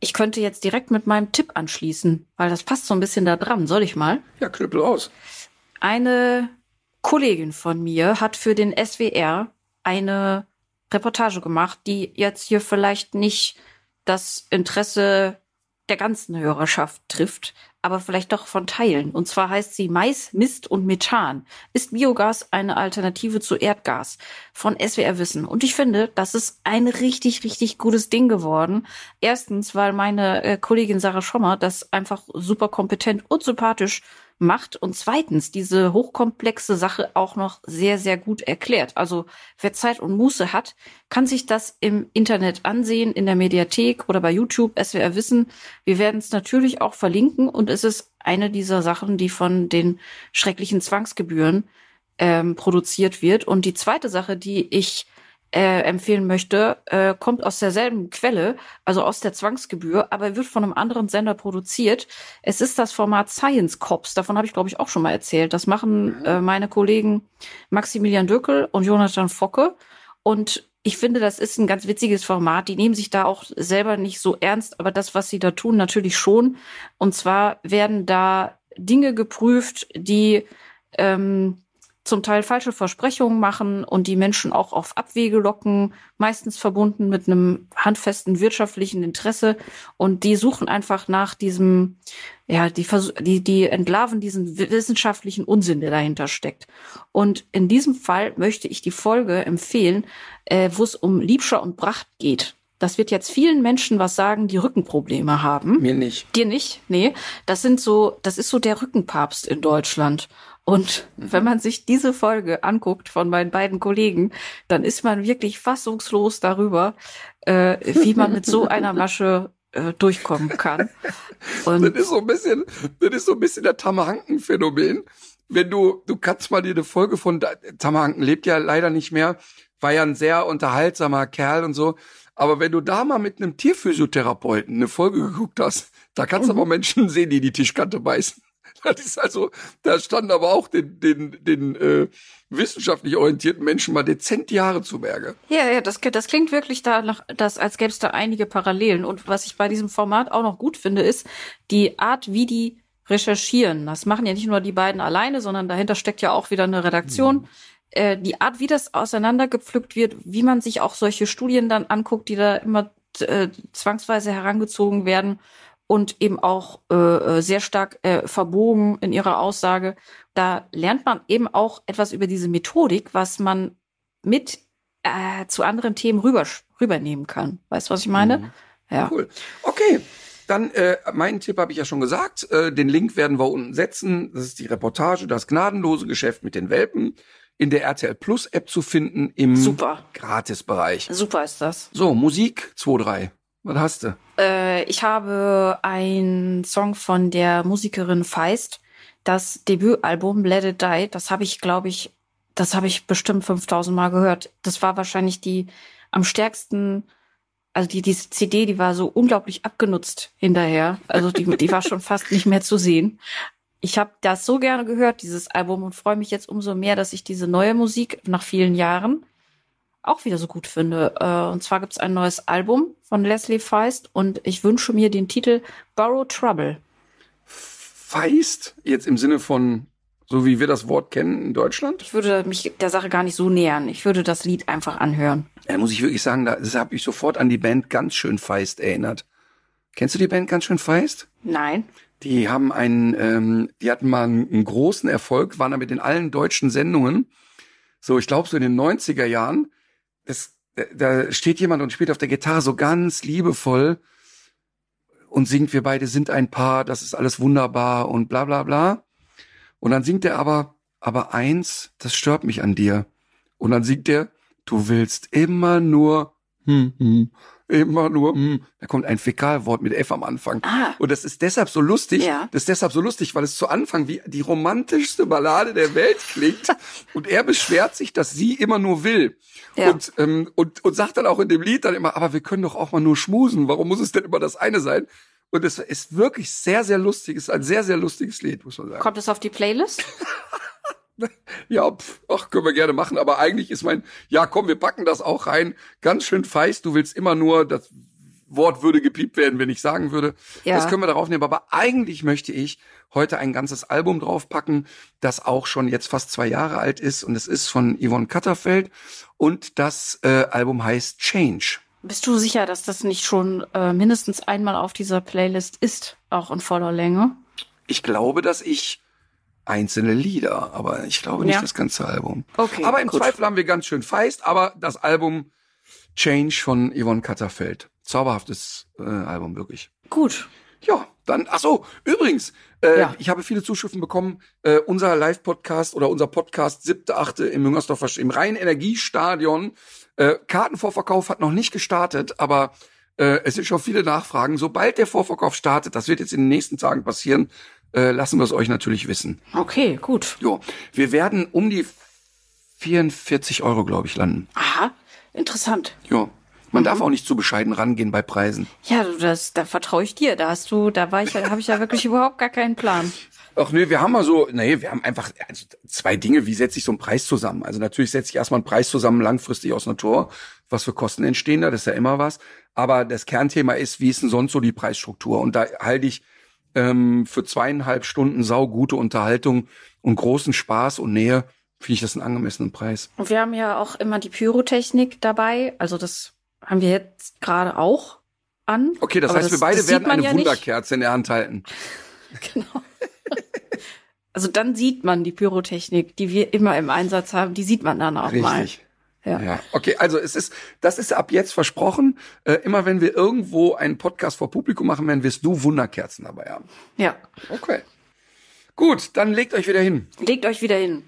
ich könnte jetzt direkt mit meinem Tipp anschließen, weil das passt so ein bisschen da dran. Soll ich mal? Ja, knüppel aus. Eine Kollegin von mir hat für den SWR eine Reportage gemacht, die jetzt hier vielleicht nicht das Interesse der ganzen Hörerschaft trifft. Aber vielleicht doch von Teilen. Und zwar heißt sie Mais, Mist und Methan. Ist Biogas eine Alternative zu Erdgas? Von SWR Wissen. Und ich finde, das ist ein richtig, richtig gutes Ding geworden. Erstens, weil meine äh, Kollegin Sarah Schommer das einfach super kompetent und sympathisch macht und zweitens diese hochkomplexe Sache auch noch sehr, sehr gut erklärt. Also wer Zeit und Muße hat, kann sich das im Internet ansehen, in der Mediathek oder bei YouTube, SWR Wissen. Wir werden es natürlich auch verlinken und es ist eine dieser Sachen, die von den schrecklichen Zwangsgebühren ähm, produziert wird. Und die zweite Sache, die ich äh, empfehlen möchte, äh, kommt aus derselben Quelle, also aus der Zwangsgebühr, aber wird von einem anderen Sender produziert. Es ist das Format Science Cops. Davon habe ich, glaube ich, auch schon mal erzählt. Das machen äh, meine Kollegen Maximilian Döckel und Jonathan Focke. Und ich finde, das ist ein ganz witziges Format. Die nehmen sich da auch selber nicht so ernst, aber das, was sie da tun, natürlich schon. Und zwar werden da Dinge geprüft, die ähm, zum Teil falsche Versprechungen machen und die Menschen auch auf Abwege locken, meistens verbunden mit einem handfesten wirtschaftlichen Interesse. Und die suchen einfach nach diesem, ja, die, die, die entlarven diesen wissenschaftlichen Unsinn, der dahinter steckt. Und in diesem Fall möchte ich die Folge empfehlen, äh, wo es um Liebscher und Bracht geht. Das wird jetzt vielen Menschen was sagen, die Rückenprobleme haben. Mir nicht. Dir nicht? Nee. Das sind so, das ist so der Rückenpapst in Deutschland. Und wenn man sich diese Folge anguckt von meinen beiden Kollegen, dann ist man wirklich fassungslos darüber, äh, wie man mit so einer Masche äh, durchkommen kann. Und das ist so ein bisschen, das ist so ein bisschen der Tamahanken-Phänomen. Wenn du, du kannst mal dir eine Folge von Tamahanken lebt ja leider nicht mehr, war ja ein sehr unterhaltsamer Kerl und so. Aber wenn du da mal mit einem Tierphysiotherapeuten eine Folge geguckt hast, da kannst du mhm. aber Menschen sehen, die die Tischkante beißen. Das ist also, da standen aber auch den, den, den äh, wissenschaftlich orientierten Menschen mal dezent die Haare zu Berge. Ja, ja, das, das klingt wirklich da nach, das, als gäbe es da einige Parallelen. Und was ich bei diesem Format auch noch gut finde, ist die Art, wie die recherchieren. Das machen ja nicht nur die beiden alleine, sondern dahinter steckt ja auch wieder eine Redaktion. Äh, die Art, wie das auseinandergepflückt wird, wie man sich auch solche Studien dann anguckt, die da immer äh, zwangsweise herangezogen werden und eben auch äh, äh, sehr stark äh, verbogen in ihrer Aussage. Da lernt man eben auch etwas über diese Methodik, was man mit äh, zu anderen Themen rüber, rübernehmen kann. Weißt du, was ich meine? Mhm. Ja. Cool. Okay. Dann äh, meinen Tipp habe ich ja schon gesagt. Äh, den Link werden wir unten setzen. Das ist die Reportage, das gnadenlose Geschäft mit den Welpen in der RTL Plus App zu finden im Super. Gratisbereich. Super ist das. So, Musik 2, 3. Was hast du? Äh, ich habe einen Song von der Musikerin Feist, das Debütalbum Let It Die. Das habe ich, glaube ich, das habe ich bestimmt 5000 Mal gehört. Das war wahrscheinlich die am stärksten, also die, diese CD, die war so unglaublich abgenutzt hinterher. Also die, die war schon fast nicht mehr zu sehen. Ich habe das so gerne gehört, dieses Album, und freue mich jetzt umso mehr, dass ich diese neue Musik nach vielen Jahren auch wieder so gut finde. Äh, und zwar gibt es ein neues Album von Leslie Feist und ich wünsche mir den Titel Borrow Trouble. Feist? Jetzt im Sinne von, so wie wir das Wort kennen in Deutschland? Ich würde mich der Sache gar nicht so nähern. Ich würde das Lied einfach anhören. Ja, muss ich wirklich sagen, da, das habe ich sofort an die Band ganz schön Feist erinnert. Kennst du die Band ganz schön Feist? Nein. Die haben einen, ähm, die hatten mal einen, einen großen Erfolg, waren damit in allen deutschen Sendungen. So, ich glaube, so in den 90er Jahren das, da steht jemand und spielt auf der Gitarre so ganz liebevoll und singt, wir beide sind ein Paar, das ist alles wunderbar und bla bla bla. Und dann singt er aber, aber eins, das stört mich an dir. Und dann singt er, du willst immer nur, hm, hm, immer nur, hm. Da kommt ein Fäkalwort mit F am Anfang. Ah. Und das ist deshalb so lustig. Ja. Das ist deshalb so lustig, weil es zu Anfang wie die romantischste Ballade der Welt klingt. und er beschwert sich, dass sie immer nur will. Ja. Und, ähm, und, und sagt dann auch in dem Lied dann immer, aber wir können doch auch mal nur schmusen. Warum muss es denn immer das eine sein? Und es ist wirklich sehr, sehr lustig. Es ist ein sehr, sehr lustiges Lied, muss man sagen. Kommt es auf die Playlist? ja, pf, ach, können wir gerne machen. Aber eigentlich ist mein, ja, komm, wir packen das auch rein. Ganz schön feist. Du willst immer nur, das Wort würde gepiept werden, wenn ich sagen würde. Ja. Das können wir darauf nehmen. Aber eigentlich möchte ich heute ein ganzes Album draufpacken, das auch schon jetzt fast zwei Jahre alt ist. Und es ist von Yvonne Katterfeld. Und das äh, Album heißt Change. Bist du sicher, dass das nicht schon äh, mindestens einmal auf dieser Playlist ist, auch in voller Länge? Ich glaube, dass ich einzelne Lieder, aber ich glaube nicht Ja. das ganze Album. Okay, aber im gut. Zweifel haben wir ganz schön feist, aber das Album Change von Yvonne Katterfeld. Zauberhaftes äh, Album, wirklich. Gut. Ja, dann, ach so, übrigens, äh, Ja. ich habe viele Zuschriften bekommen, äh, unser Live-Podcast oder unser Podcast siebte, achte im Müngersdorfer, im Rhein-Energiestadion. Äh, Kartenvorverkauf hat noch nicht gestartet, aber äh, es sind schon viele Nachfragen. Sobald der Vorverkauf startet, das wird jetzt in den nächsten Tagen passieren, äh, lassen wir es euch natürlich wissen. Okay, gut. Jo, wir werden um die 44 Euro, glaube ich, landen. Aha, interessant. Jo. Man darf auch nicht zu bescheiden rangehen bei Preisen. Ja, das, da vertraue ich dir. Da hast du, da war ich, da habe ich ja wirklich überhaupt gar keinen Plan. Ach nee, wir haben mal so, nee, wir haben einfach also zwei Dinge, wie setze ich so einen Preis zusammen? Also natürlich setze ich erstmal einen Preis zusammen langfristig aus Natur, was für Kosten entstehen da, das ist ja immer was. Aber das Kernthema ist, wie ist denn sonst so die Preisstruktur? Und da halte ich ähm, für zweieinhalb Stunden saugute Unterhaltung und großen Spaß und Nähe, finde ich das einen angemessenen Preis. Und wir haben ja auch immer die Pyrotechnik dabei. Also das haben wir jetzt gerade auch an. Okay, das Aber heißt, wir beide das werden eine ja nicht. Wunderkerze in der Hand halten. Genau. Also dann sieht man die Pyrotechnik, die wir immer im Einsatz haben, die sieht man dann auch mal. Ja. Ja, okay, also es ist, das ist ab jetzt versprochen. Äh, immer wenn wir irgendwo einen Podcast vor Publikum machen werden, wirst du Wunderkerzen dabei haben. ja. Okay. Gut, dann legt euch wieder hin. Legt euch wieder hin.